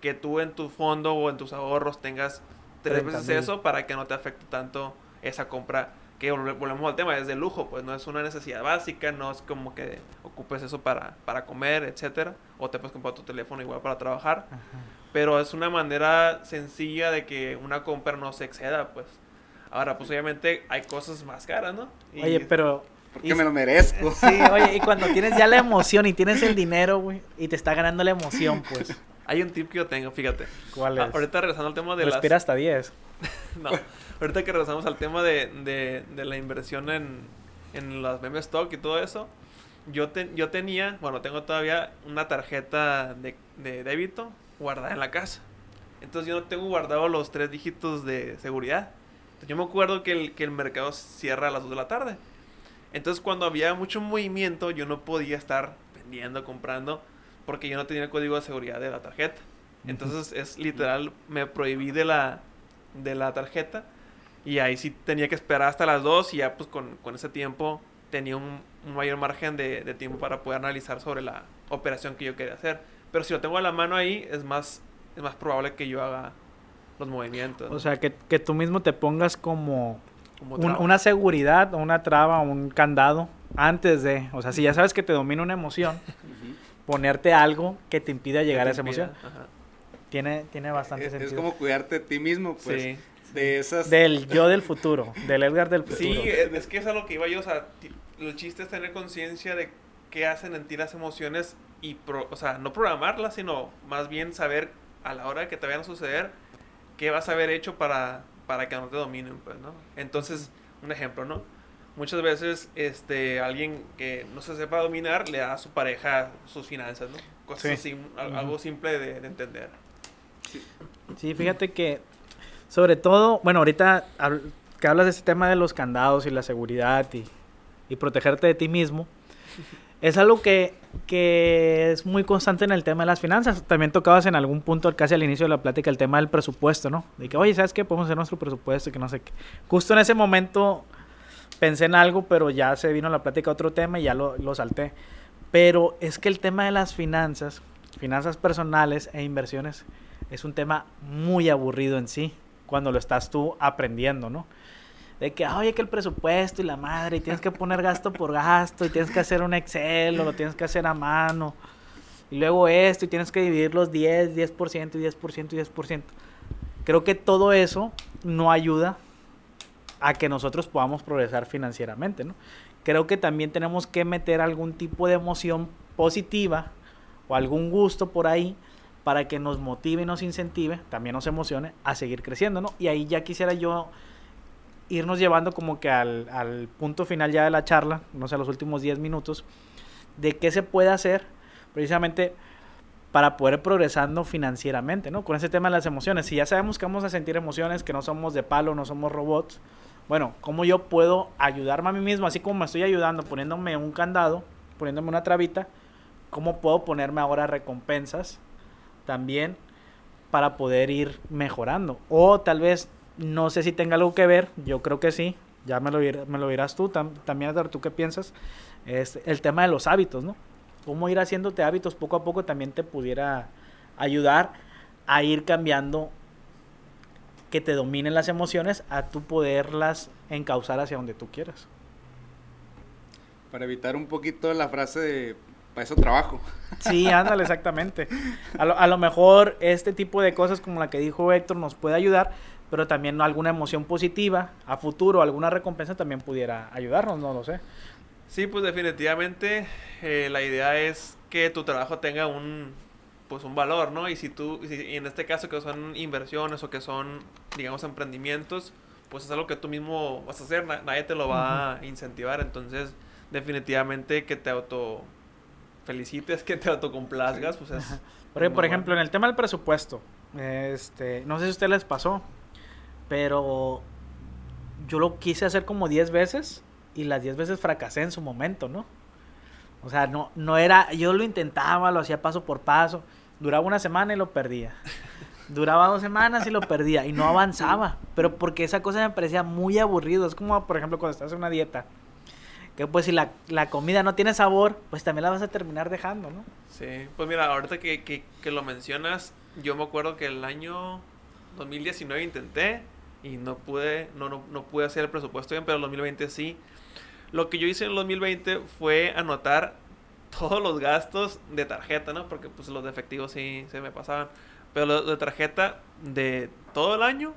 Speaker 3: que tú en tu fondo o en tus ahorros tengas tres
Speaker 2: 30,000.
Speaker 3: veces eso para que no te afecte tanto esa compra. Que volve- volvemos al tema, es de lujo, pues no es una necesidad básica, no es como que ocupes eso para, para comer, etcétera, o te puedes comprar tu teléfono igual para trabajar,
Speaker 2: Ajá.
Speaker 3: pero es una manera sencilla de que una compra no se exceda, pues. Ahora, pues obviamente hay cosas más caras, ¿no? Y-
Speaker 2: Oye, pero...
Speaker 1: Porque
Speaker 2: y-
Speaker 1: me lo merezco.
Speaker 2: Sí, oye, y cuando tienes ya la emoción y tienes el dinero, güey, y te está ganando la emoción, pues,
Speaker 3: Hay un tip que yo tengo, fíjate.
Speaker 2: ¿cuál
Speaker 3: Ah,
Speaker 2: es?
Speaker 3: ahorita regresando al tema de
Speaker 2: Respira
Speaker 3: las...
Speaker 2: hasta 10.
Speaker 3: No, ahorita que regresamos al tema de, de, de la inversión en, en las meme stock y todo eso, yo, te- yo tenía, bueno, tengo todavía una tarjeta de, de débito guardada en la casa. Entonces yo no tengo guardado los tres dígitos de seguridad. Yo me acuerdo que el, que el mercado cierra a las 2 de la tarde. Entonces cuando había mucho movimiento yo no podía estar vendiendo, comprando, porque yo no tenía el código de seguridad de la tarjeta. Entonces es literal, me prohibí de la, de la tarjeta y ahí sí tenía que esperar hasta las 2 y ya pues con, con ese tiempo tenía un, un mayor margen de, de tiempo para poder analizar sobre la operación que yo quería hacer. Pero si lo tengo a la mano ahí es más, es más probable que yo haga los movimientos. ¿no?
Speaker 2: O sea, que, que tú mismo te pongas como
Speaker 3: Como
Speaker 2: un- una seguridad, o una traba, un candado antes de, o sea, si ya sabes que te domina una emoción, ponerte algo que te impida llegar
Speaker 3: te
Speaker 2: a esa emoción.
Speaker 3: ajá.
Speaker 2: Tiene, tiene bastante
Speaker 1: Es, es
Speaker 2: sentido.
Speaker 1: como cuidarte de ti mismo, pues.
Speaker 3: Sí.
Speaker 1: De esas...
Speaker 2: Del yo del futuro, del Edgar del futuro.
Speaker 3: Sí, es es que es a lo que iba yo, o sea, ti- el chiste es tener conciencia de qué hacen en ti las emociones y, pro- o sea, no programarlas, sino más bien saber a la hora que te vayan a suceder qué vas a haber hecho para, para que no te dominen, pues, ¿no? Entonces, un ejemplo, ¿no? Muchas veces, este, alguien que no se sepa dominar le da a su pareja sus finanzas, ¿no? Cosas
Speaker 2: Sí.
Speaker 3: así, al-
Speaker 2: Ujú.
Speaker 3: algo simple de, de entender.
Speaker 2: Sí, fíjate que, sobre todo, bueno, ahorita habl- que hablas de este tema de los candados y la seguridad y, y protegerte de ti mismo, es algo que, que es muy constante en el tema de las finanzas. También tocabas en algún punto, casi al inicio de la plática, el tema del presupuesto, ¿no? De que, oye, ¿sabes qué? Podemos hacer nuestro presupuesto y que no sé qué. Justo en ese momento pensé en algo, pero ya se vino la plática a otro tema y ya lo, lo salté. Pero es que el tema de las finanzas, finanzas personales e inversiones, es un tema muy aburrido en sí, cuando lo estás tú aprendiendo, ¿no? De que, oye, que el presupuesto y la madre, y tienes que poner gasto por gasto, y tienes que hacer un Excel, o lo tienes que hacer a mano, y luego esto, y tienes que dividir los 10, 10%, y 10%, y 10%. Creo que todo eso no ayuda a que nosotros podamos progresar financieramente, ¿no? Creo que también tenemos que meter algún tipo de emoción positiva o algún gusto por ahí para que nos motive y nos incentive, también nos emocione a seguir creciendo, ¿no? Y ahí ya quisiera yo irnos llevando como que al, al, punto final ya de la charla, no sé, los últimos 10 minutos, de qué se puede hacer precisamente para poder progresando financieramente, ¿no? Con ese tema de las emociones. Si ya sabemos que vamos a sentir emociones, que no somos de palo, no somos robots, bueno, ¿cómo yo puedo ayudarme a mí mismo? Así como me estoy ayudando poniéndome un candado, poniéndome una trabita, ¿cómo puedo ponerme ahora recompensas también para poder ir mejorando? O tal vez no sé si tenga algo que ver, yo creo que sí, ya me lo, me lo dirás tú, también, ¿tú qué piensas? Es el tema de los hábitos, ¿no? Cómo ir haciéndote hábitos poco a poco también te pudiera ayudar a ir cambiando que te dominen las emociones a tú poderlas encauzar hacia donde tú quieras.
Speaker 1: Para evitar un poquito la frase de para eso trabajo.
Speaker 2: Sí, ándale, exactamente. A lo, a lo mejor este tipo de cosas como la que dijo Héctor nos puede ayudar, pero también alguna emoción positiva a futuro, alguna recompensa también pudiera ayudarnos, no lo sé.
Speaker 3: Sí, pues definitivamente eh, la idea es que tu trabajo tenga un pues un valor, ¿no? Y si tú, y en este caso que son inversiones o que son, digamos, emprendimientos, pues es algo que tú mismo vas a hacer, nadie te lo va a incentivar, entonces definitivamente que te auto felicites, que te autocomplazgas, pues es...
Speaker 2: Porque, por ejemplo, en el tema del presupuesto, este, no sé si a ustedes les pasó, pero yo lo quise hacer como 10 veces y las 10 veces fracasé en su momento, ¿no? O sea, no, no era, yo lo intentaba, lo hacía paso por paso, duraba una semana y lo perdía. Duraba dos semanas y lo perdía y no avanzaba, pero porque esa cosa me parecía muy aburrido. Es como, por ejemplo, cuando estás en una dieta, que pues si la, la comida no tiene sabor, pues también la vas a terminar dejando, ¿no?
Speaker 3: Sí, pues mira, ahorita que, que, que lo mencionas, yo me acuerdo que el año 2019 intenté, y no pude, no, no, no pude hacer el presupuesto bien, pero el 2020 sí. Lo que yo hice en el 2020 fue anotar todos los gastos de tarjeta, ¿no? Porque pues los de efectivo sí se me pasaban. Pero los de tarjeta de todo el año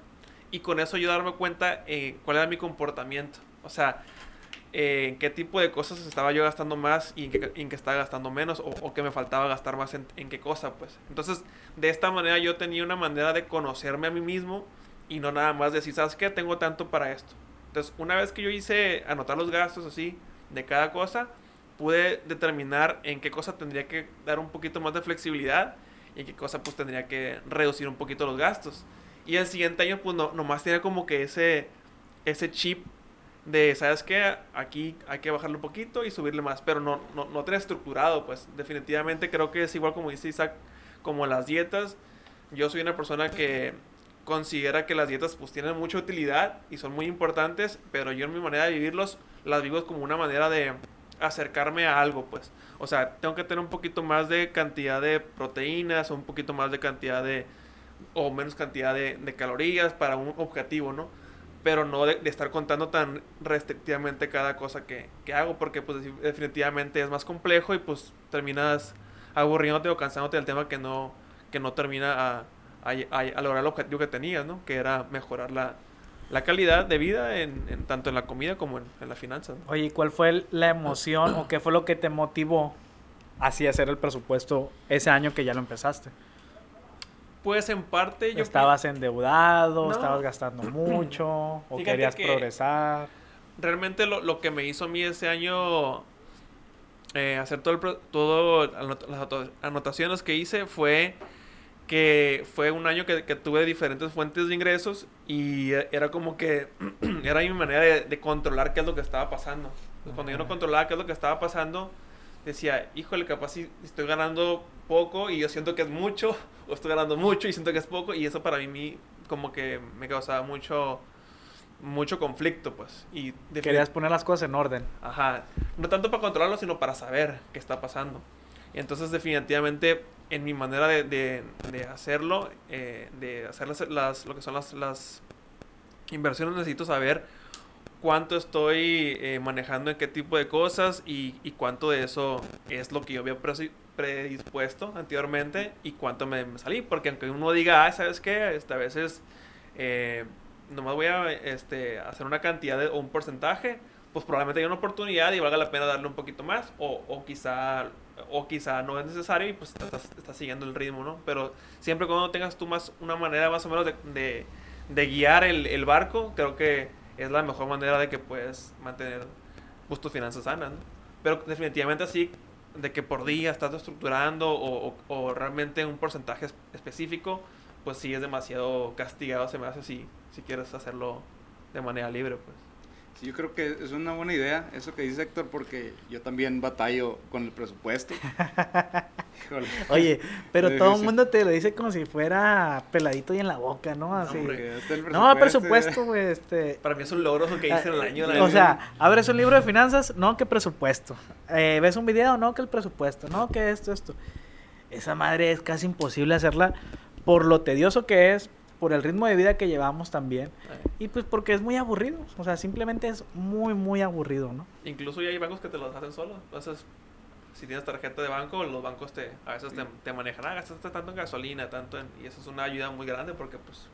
Speaker 3: y con eso yo darme cuenta eh, cuál era mi comportamiento. O sea, eh, en qué tipo de cosas estaba yo gastando más y en qué, en qué estaba gastando menos o, o, me faltaba gastar más en, en, qué cosa, pues. Entonces, de esta manera yo tenía una manera de conocerme a mí mismo y no nada más decir, ¿sabes qué? Tengo tanto para esto. Entonces, una vez que yo hice anotar los gastos así de cada cosa, pude determinar en qué cosa tendría que dar un poquito más de flexibilidad y en qué cosa pues tendría que reducir un poquito los gastos. Y el siguiente año pues no, nomás tenía como que ese, ese chip de, ¿sabes qué? Aquí hay que bajarle un poquito y subirle más, pero no, no, no tener estructurado, pues definitivamente creo que es igual como dice Isaac, como las dietas. Yo soy una persona que considera que las dietas pues tienen mucha utilidad y son muy importantes, pero yo en mi manera de vivirlos las vivo como una manera de acercarme a algo, pues. O sea, tengo que tener un poquito más de cantidad de proteínas un poquito más de cantidad de o menos cantidad de, calorías para un objetivo, ¿no? Pero no de, de, estar contando tan restrictivamente cada cosa que, que hago, porque pues definitivamente es más complejo y pues terminas aburriéndote o cansándote del tema que no, que no termina a, a, a, a, lograr el objetivo que tenías, ¿no? Que era mejorar la, la calidad de vida en, en, tanto en la comida como en, en la finanza. ¿no?
Speaker 2: Oye, ¿cuál fue la emoción o qué fue lo que te motivó así hacer el presupuesto ese año que ya lo empezaste?
Speaker 3: Pues en parte yo...
Speaker 2: ¿Estabas endeudado? No. ¿Estabas gastando mucho? ¿O Fíjate querías que progresar?
Speaker 3: Realmente lo, lo, que me hizo a mí ese año eh, hacer todo, el, todo las anotaciones que hice fue que fue un año que, que, tuve diferentes fuentes de ingresos y era como que era mi manera de, de controlar qué es lo que estaba pasando. Entonces, cuando yo no controlaba qué es lo que estaba pasando, decía, híjole, capaz si estoy ganando poco y yo siento que es mucho, o estoy ganando mucho y siento que es poco, y eso para mí como que me causaba mucho mucho conflicto, pues. Y
Speaker 2: Querías poner las cosas en orden.
Speaker 3: Ajá. No tanto para controlarlo, sino para saber qué está pasando. Entonces definitivamente en mi manera de, de, hacerlo, eh, de hacer las, lo que son las, las inversiones, necesito saber cuánto estoy eh, manejando en qué tipo de cosas y, y, cuánto de eso es lo que yo había predispuesto anteriormente y cuánto me, salí. Porque aunque uno diga, ah, ¿sabes qué? Este, a veces eh, nomás voy a este, hacer una cantidad o un porcentaje, pues probablemente haya una oportunidad y valga la pena darle un poquito más o, o quizá o quizá no es necesario y pues estás, estás siguiendo el ritmo, ¿no? Pero siempre cuando tengas tú más una manera más o menos de, de, guiar el, el, barco, creo que es la mejor manera de que puedes mantener pues, tus finanzas sanas, ¿no? Pero definitivamente así, de que por día estás estructurando o, o, o realmente un porcentaje específico, pues sí es demasiado castigado, se me hace si, si quieres hacerlo de manera libre, pues.
Speaker 1: Sí, yo creo que es una buena idea eso que dice Héctor, porque yo también batallo con el presupuesto.
Speaker 2: Oye, pero todo el mundo te lo dice como si fuera peladito y en la boca, ¿no? Así. No, presupuesto, güey. Este...
Speaker 3: Para mí es un logro que hice en el año.
Speaker 2: o sea, abres un libro de finanzas, no, que presupuesto. Eh, ves un video, no, que el presupuesto, no, que esto, esto. Esa madre es casi imposible hacerla por lo tedioso que es, por el ritmo de vida que llevamos también. Y pues porque es muy aburrido. O sea, simplemente es muy, muy aburrido, ¿no?
Speaker 3: Incluso ya hay bancos que te lo hacen solo. Entonces, si tienes tarjeta de banco, los bancos te, a veces te, manejan, ah, gastaste tanto en gasolina, tanto en... Y eso es una ayuda muy grande porque pues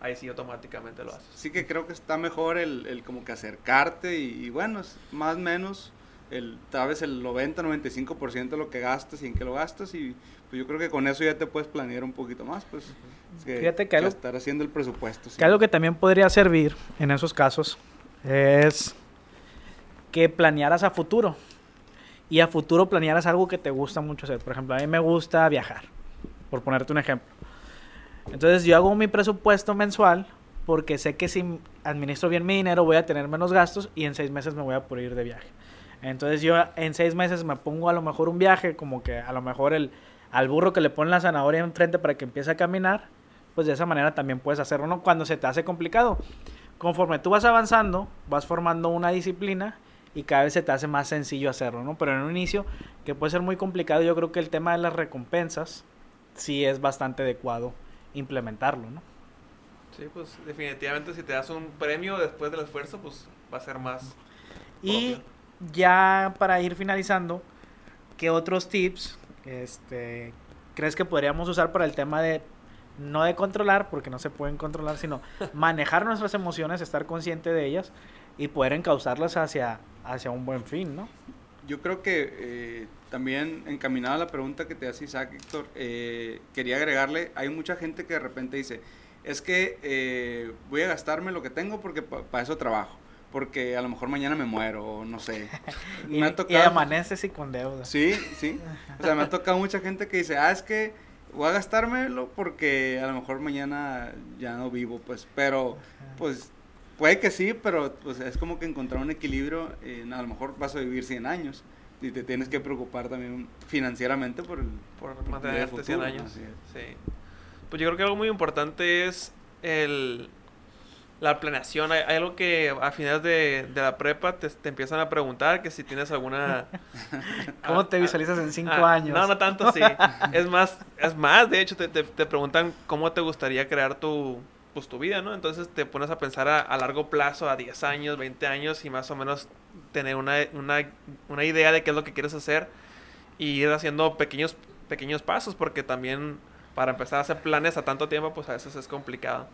Speaker 3: ahí sí automáticamente lo haces.
Speaker 1: Sí que creo que está mejor el, el como que acercarte y, bueno, es más o menos el, tal vez el 90-95% de lo que gastas y en qué lo gastas y pues yo creo que con eso ya te puedes planear un poquito más, pues. Fíjate que, estar haciendo el presupuesto.
Speaker 2: Que algo que también podría servir en esos casos es que planearas a futuro. Y a futuro planearas algo que te gusta mucho hacer. Por ejemplo, a mí me gusta viajar, por ponerte un ejemplo. Entonces yo hago mi presupuesto mensual porque sé que si administro bien mi dinero voy a tener menos gastos y en seis meses me voy a poder ir de viaje. Entonces yo en seis meses me pongo a lo mejor un viaje, como que a lo mejor el, al burro que le ponen la zanahoria enfrente para que empiece a caminar, pues de esa manera también puedes hacerlo, ¿no? Cuando se te hace complicado. Conforme tú vas avanzando, vas formando una disciplina y cada vez se te hace más sencillo hacerlo, ¿no? Pero en un inicio, que puede ser muy complicado, yo creo que el tema de las recompensas sí es bastante adecuado implementarlo, ¿no?
Speaker 3: Sí, pues definitivamente si te das un premio después del esfuerzo, pues va a ser más.
Speaker 2: Y ya para ir finalizando, ¿qué otros tips este, crees que podríamos usar para el tema de no de controlar, porque no se pueden controlar, sino manejar nuestras emociones, estar consciente de ellas y poder encauzarlas hacia, hacia un buen fin, ¿no?
Speaker 1: Yo creo que eh, también encaminada a la pregunta que te hace Isaac, Héctor, eh, quería agregarle, hay mucha gente que de repente dice, es que eh, voy a gastarme lo que tengo porque para eso trabajo porque a lo mejor mañana me muero, no sé.
Speaker 2: y, ha tocado... y amaneces y con deuda.
Speaker 1: Sí, sí. O sea, me ha tocado mucha gente que dice, ah, es que voy a gastármelo porque a lo mejor mañana ya no vivo, pues, pero, pues, puede que sí, pero pues es como que encontrar un equilibrio, a lo mejor vas a vivir 100 años y te tienes que preocupar también financieramente por el...
Speaker 3: Por mantenerte 100 años. Sí. Pues yo creo que algo muy importante es el la planeación. Hay, algo que a finales de, la prepa te, empiezan a preguntar que si tienes alguna...
Speaker 2: ¿Cómo te visualizas en cinco ah, años?
Speaker 3: No, no tanto, sí. es más, es más, de hecho, te, te, preguntan cómo te gustaría crear tu, pues, tu vida, ¿no? Entonces te pones a pensar a, largo plazo, a 10 años, 20 años y más o menos tener una, una, una idea de qué es lo que quieres hacer y ir haciendo pequeños, pequeños pasos porque también para empezar a hacer planes a tanto tiempo, pues a veces es complicado.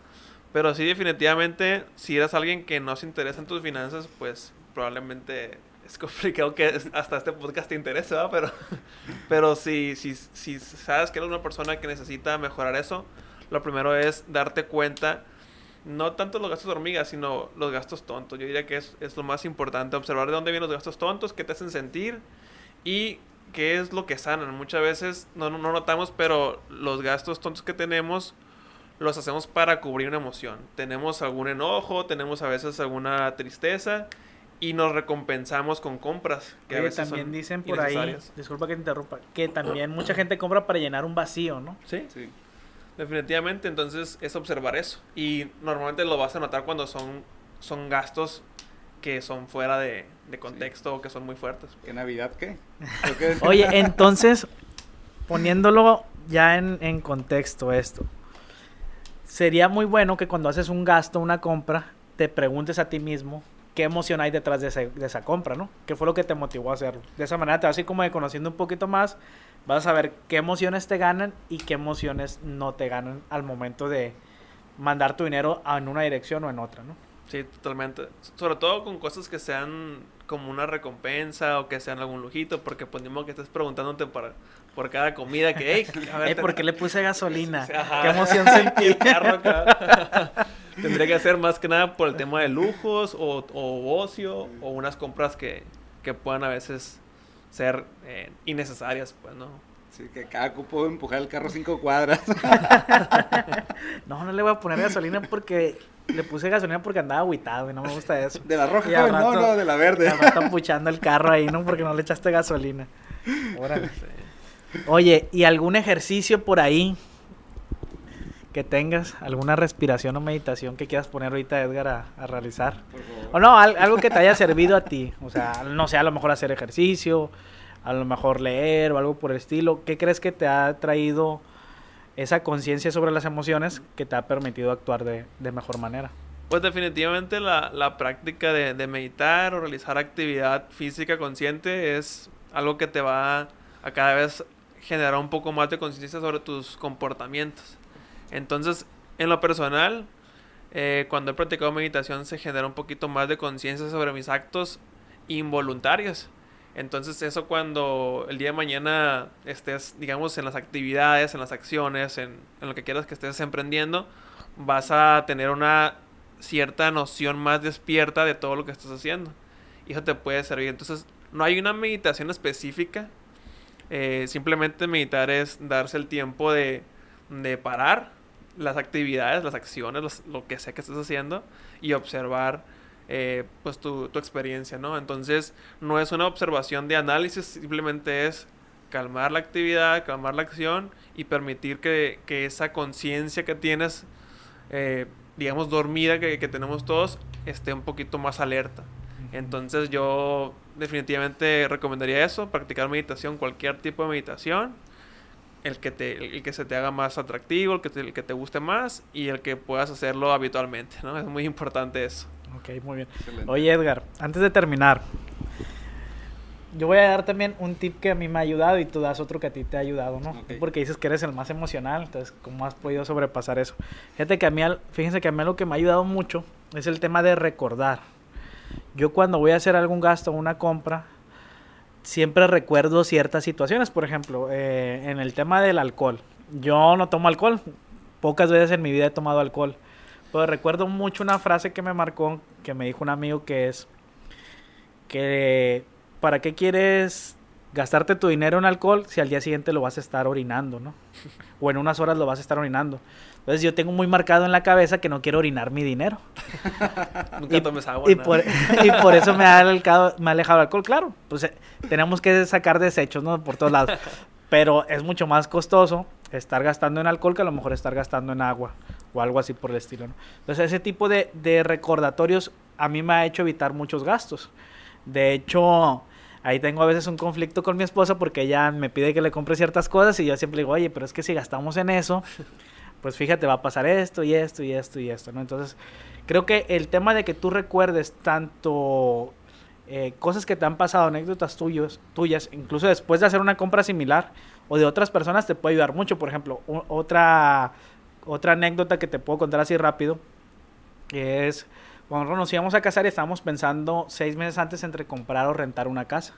Speaker 3: Pero sí, definitivamente, si eres alguien que no se interesa en tus finanzas, pues probablemente es complicado que hasta este podcast te interese, ¿verdad? Pero, pero si, si, si sabes que eres una persona que necesita mejorar eso, lo primero es darte cuenta, no tanto los gastos de hormigas, sino los gastos tontos. Yo diría que es, es lo más importante, observar de dónde vienen los gastos tontos, qué te hacen sentir y qué es lo que sanan. Muchas veces no, no notamos, pero los gastos tontos que tenemos los hacemos para cubrir una emoción. Tenemos algún enojo, tenemos a veces alguna tristeza y nos recompensamos con compras.
Speaker 2: Que a veces también dicen por ahí, disculpa que te interrumpa, que también mucha gente compra para llenar un vacío, ¿no?
Speaker 3: Sí, sí. Definitivamente, entonces es observar eso. Y normalmente lo vas a notar cuando son, son gastos que son fuera de, contexto o que son muy fuertes.
Speaker 1: ¿Qué Navidad qué?
Speaker 2: Oye, entonces, poniéndolo ya en, en contexto esto, sería muy bueno que cuando haces un gasto, una compra, te preguntes a ti mismo qué emoción hay detrás de, esa compra, ¿no? ¿Qué fue lo que te motivó a hacerlo? De esa manera te vas a ir como de conociendo un poquito más, vas a saber qué emociones te ganan y qué emociones no te ganan al momento de mandar tu dinero en una dirección o en otra, ¿no?
Speaker 3: Sí, totalmente. Sobre todo con cosas que sean como una recompensa o que sean algún lujito, porque ponemos que estés preguntándote por, por cada comida que, hey,
Speaker 2: a ver, ¿por qué le puse gasolina? ¿Qué emoción sentí?
Speaker 3: Tendría que ser más que nada por el tema de lujos o, o ocio o unas compras que, que puedan a veces ser eh, innecesarias, pues, ¿no?
Speaker 1: Sí, que cada cupo empujar el carro cinco cuadras.
Speaker 2: no, no le voy a poner gasolina porque le puse gasolina porque andaba aguitado y no me gusta eso.
Speaker 1: De la roja, no, no, de la verde.
Speaker 2: Están puchando el carro ahí, ¿no? Porque no le echaste gasolina. Órale. Oye, ¿y algún ejercicio por ahí que tengas? ¿Alguna respiración o meditación que quieras poner ahorita, Edgar, a, realizar? O no, algo que te haya servido a ti. O sea, no sé, a lo mejor hacer ejercicio, a lo mejor leer o algo por el estilo. ¿Qué crees que te ha traído esa conciencia sobre las emociones que te ha permitido actuar de, mejor manera?
Speaker 3: Pues definitivamente la, la práctica de, de, meditar o realizar actividad física consciente es algo que te va a cada vez generar un poco más de conciencia sobre tus comportamientos. Entonces, en lo personal, eh, cuando he practicado meditación se genera un poquito más de conciencia sobre mis actos involuntarios. Entonces eso cuando el día de mañana estés, digamos, en las actividades, en las acciones, en, en, lo que quieras que estés emprendiendo, vas a tener una cierta noción más despierta de todo lo que estás haciendo. Y eso te puede servir. Entonces no hay una meditación específica. Eh, simplemente meditar es darse el tiempo de, de parar las actividades, las acciones, lo que sea que estés haciendo y observar eh, pues tu, tu, experiencia, ¿no? Entonces no es una observación de análisis, simplemente es calmar la actividad, calmar la acción y permitir que, que esa conciencia que tienes, eh, digamos, dormida que, que, tenemos todos, esté un poquito más alerta. Entonces yo definitivamente recomendaría eso, practicar meditación, cualquier tipo de meditación el que, te, el que se te haga más atractivo, el que, te, el que te guste más y el que puedas hacerlo habitualmente, ¿no? Es muy importante eso.
Speaker 2: Ok, muy bien. Oye, Edgar, antes de terminar, yo voy a dar también un tip que a mí me ha ayudado y tú das otro que a ti te ha ayudado, ¿no? Porque dices que eres el más emocional, entonces, ¿cómo has podido sobrepasar eso? Fíjate que a mí, fíjense que a mí lo que me ha ayudado mucho es el tema de recordar. Yo cuando voy a hacer algún gasto o una compra, siempre recuerdo ciertas situaciones. Por ejemplo, eh, en el tema del alcohol. Yo no tomo alcohol. Pocas veces en mi vida he tomado alcohol. Pero recuerdo mucho una frase que me marcó, que me dijo un amigo que es que ¿para qué quieres gastarte tu dinero en alcohol si al día siguiente lo vas a estar orinando, ¿no? O en unas horas lo vas a estar orinando. Entonces yo tengo muy marcado en la cabeza que no quiero orinar mi dinero.
Speaker 3: Nunca tomes agua.
Speaker 2: Y, por, y por, eso me ha, alejado, me ha alejado el alcohol. Claro, pues eh, tenemos que sacar desechos, ¿no? Por todos lados. Pero es mucho más costoso estar gastando en alcohol que a lo mejor estar gastando en agua o algo así por el estilo, ¿no? Entonces ese tipo de, de recordatorios a mí me ha hecho evitar muchos gastos. De hecho, ahí tengo a veces un conflicto con mi esposa porque ella me pide que le compre ciertas cosas y yo siempre digo, oye, pero es que si gastamos en eso, pues fíjate, va a pasar esto y esto y esto y esto, ¿no? Entonces, creo que el tema de que tú recuerdes tanto eh, cosas que te han pasado, anécdotas tuyos, tuyas, incluso después de hacer una compra similar o de otras personas, te puede ayudar mucho. Por ejemplo, otra, otra anécdota que te puedo contar así rápido es cuando nos íbamos a casar estábamos pensando seis meses antes entre comprar o rentar una casa.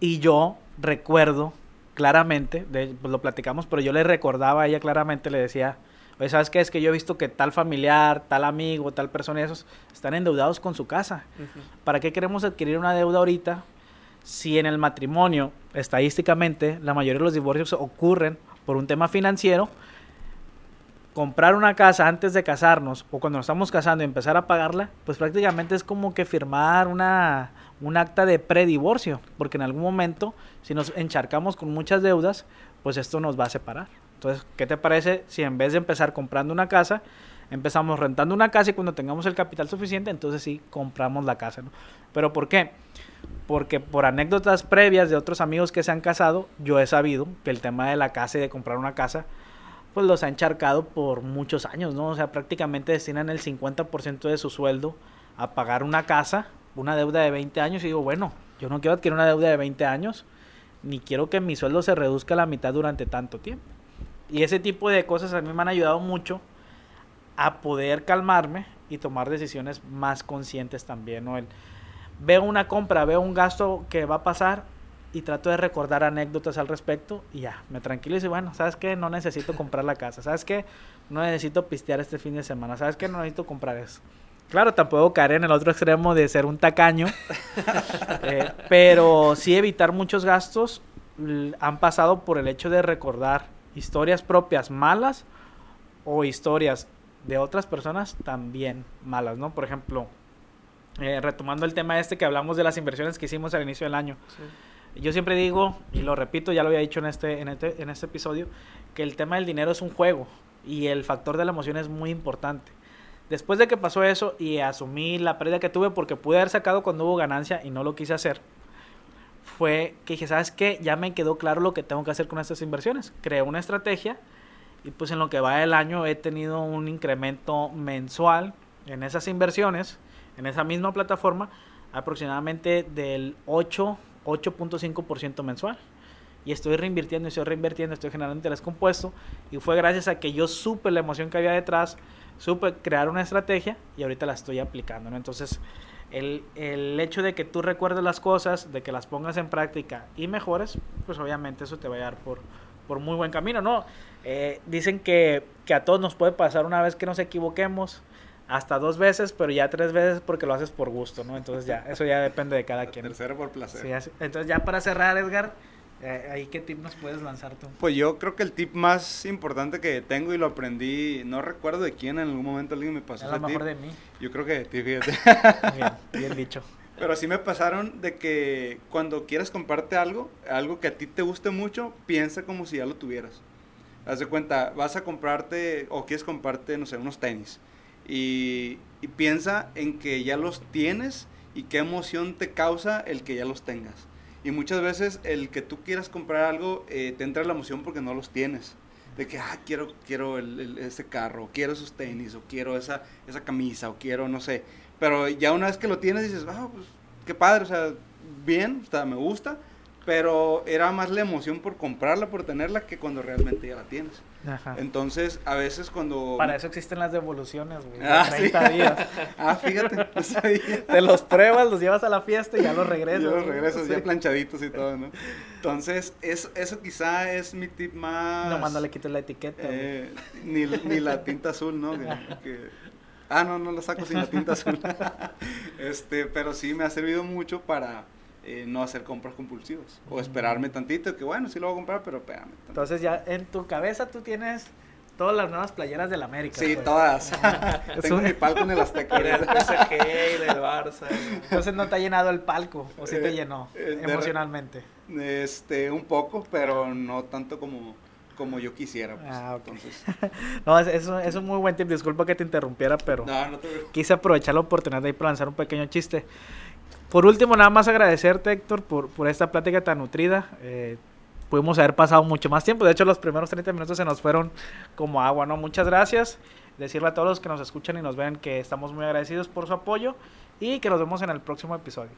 Speaker 2: Y yo recuerdo claramente, de, pues lo platicamos, pero yo le recordaba a ella claramente, le decía, oye, ¿sabes qué? Es que yo he visto que tal familiar, tal amigo, tal persona, esos están endeudados con su casa. ¿Para qué queremos adquirir una deuda ahorita si en el matrimonio, estadísticamente, la mayoría de los divorcios ocurren por un tema financiero? Comprar una casa antes de casarnos o cuando nos estamos casando y empezar a pagarla, pues prácticamente es como que firmar una, un acta de predivorcio, porque en algún momento, si nos encharcamos con muchas deudas, pues esto nos va a separar. Entonces, ¿qué te parece si en vez de empezar comprando una casa, empezamos rentando una casa y cuando tengamos el capital suficiente, entonces sí compramos la casa, ¿no? Pero ¿por qué? Porque por anécdotas previas de otros amigos que se han casado, yo he sabido que el tema de la casa y de comprar una casa, pues los ha encharcado por muchos años, ¿no? O sea, prácticamente destinan el 50% de su sueldo a pagar una casa, una deuda de 20 años, y digo, bueno, yo no quiero adquirir una deuda de 20 años, ni quiero que mi sueldo se reduzca a la mitad durante tanto tiempo. Y ese tipo de cosas a mí me han ayudado mucho a poder calmarme y tomar decisiones más conscientes también, ¿no? El, veo una compra, veo un gasto que va a pasar, y trato de recordar anécdotas al respecto y ya, me tranquilizo y bueno, ¿sabes qué? No necesito comprar la casa, ¿sabes qué? No necesito pistear este fin de semana, ¿sabes qué? No necesito comprar eso. Claro, tampoco caer en el otro extremo de ser un tacaño, eh, pero sí evitar muchos gastos han pasado por el hecho de recordar historias propias malas o historias de otras personas también malas, ¿no? Por ejemplo, eh, retomando el tema este que hablamos de las inversiones que hicimos al inicio del año. Sí yo siempre digo, y lo repito, ya lo había dicho en este, en este, en este episodio, que el tema del dinero es un juego y el factor de la emoción es muy importante. Después de que pasó eso y asumí la pérdida que tuve porque pude haber sacado cuando hubo ganancia y no lo quise hacer, fue que dije, ¿sabes qué? Ya me quedó claro lo que tengo que hacer con estas inversiones. Creé una estrategia y pues en lo que va del año he tenido un incremento mensual en esas inversiones, en esa misma plataforma, aproximadamente del 8 8.5% mensual. Y estoy reinvirtiendo, estoy reinvirtiendo, estoy generando interés compuesto. Y fue gracias a que yo supe la emoción que había detrás, supe crear una estrategia y ahorita la estoy aplicando. ¿no? Entonces, el, el, hecho de que tú recuerdes las cosas, de que las pongas en práctica y mejores, pues obviamente eso te va a dar por, por muy buen camino, ¿no? Eh, dicen que, que, a todos nos puede pasar una vez que nos equivoquemos, hasta dos veces, pero ya tres veces porque lo haces por gusto, ¿no? Entonces ya, eso ya depende de cada quien.
Speaker 1: Tercero por placer.
Speaker 2: Sí, entonces ya para cerrar, Edgar, eh, ¿ahí qué tip nos puedes lanzar tú?
Speaker 1: Pues yo creo que el tip más importante que tengo y lo aprendí, no recuerdo de quién, en algún momento alguien me pasó
Speaker 2: a lo mejor de mí.
Speaker 1: Yo creo que de ti, fíjate.
Speaker 2: Bien, bien dicho.
Speaker 1: Pero sí me pasaron de que cuando quieras comprarte algo, algo que a ti te guste mucho, piensa como si ya lo tuvieras. Haz de cuenta, vas a comprarte o quieres comprarte, no sé, unos tenis y, piensa en que ya los tienes y qué emoción te causa el que ya los tengas. Y muchas veces el que tú quieras comprar algo eh, te entra la emoción porque no los tienes. De que, ah, quiero, quiero ese carro, quiero esos tenis, o quiero esa, esa camisa, o quiero, no sé. Pero ya una vez que lo tienes dices, ah, pues qué padre, o sea, bien, o me gusta pero era más la emoción por comprarla, por tenerla, que cuando realmente ya la tienes. Ajá. Entonces, a veces cuando...
Speaker 2: Para eso existen las devoluciones, güey. Ah, 30 días.
Speaker 1: ah, fíjate,
Speaker 2: Te los pruebas, los llevas a la fiesta y ya los regresas. Ya
Speaker 1: los regresas, ya planchaditos y todo, ¿no? Entonces, eso, eso quizá es mi tip más...
Speaker 2: No, no le quites la etiqueta.
Speaker 1: Eh, ni, ni, la tinta azul, ¿no? Ah, no, no la saco sin la tinta azul. este, pero sí me ha servido mucho para eh, no hacer compras compulsivas. O esperarme tantito, que bueno, sí lo voy a comprar, pero espérame.
Speaker 2: Entonces ya en tu cabeza tú tienes todas las nuevas playeras del América.
Speaker 1: Sí, pues. todas. Tengo mi palco en el Azteca.
Speaker 3: del PSG y del Barça.
Speaker 2: Entonces no te ha llenado el palco, o sí te eh, llenó eh, emocionalmente.
Speaker 1: Este, un poco, pero no tanto como como yo quisiera. Pues.
Speaker 2: Ah, Entonces... no, es, es, un muy buen tip. Disculpa que te interrumpiera, pero quise aprovechar la oportunidad de ir para lanzar un pequeño chiste. Por último, nada más agradecerte, Héctor, por, por esta plática tan nutrida. Eh, pudimos haber pasado mucho más tiempo. De hecho, los primeros 30 minutos se nos fueron como agua, ¿no? Muchas gracias. Decirle a todos los que nos escuchan y nos ven que estamos muy agradecidos por su apoyo y que nos vemos en el próximo episodio.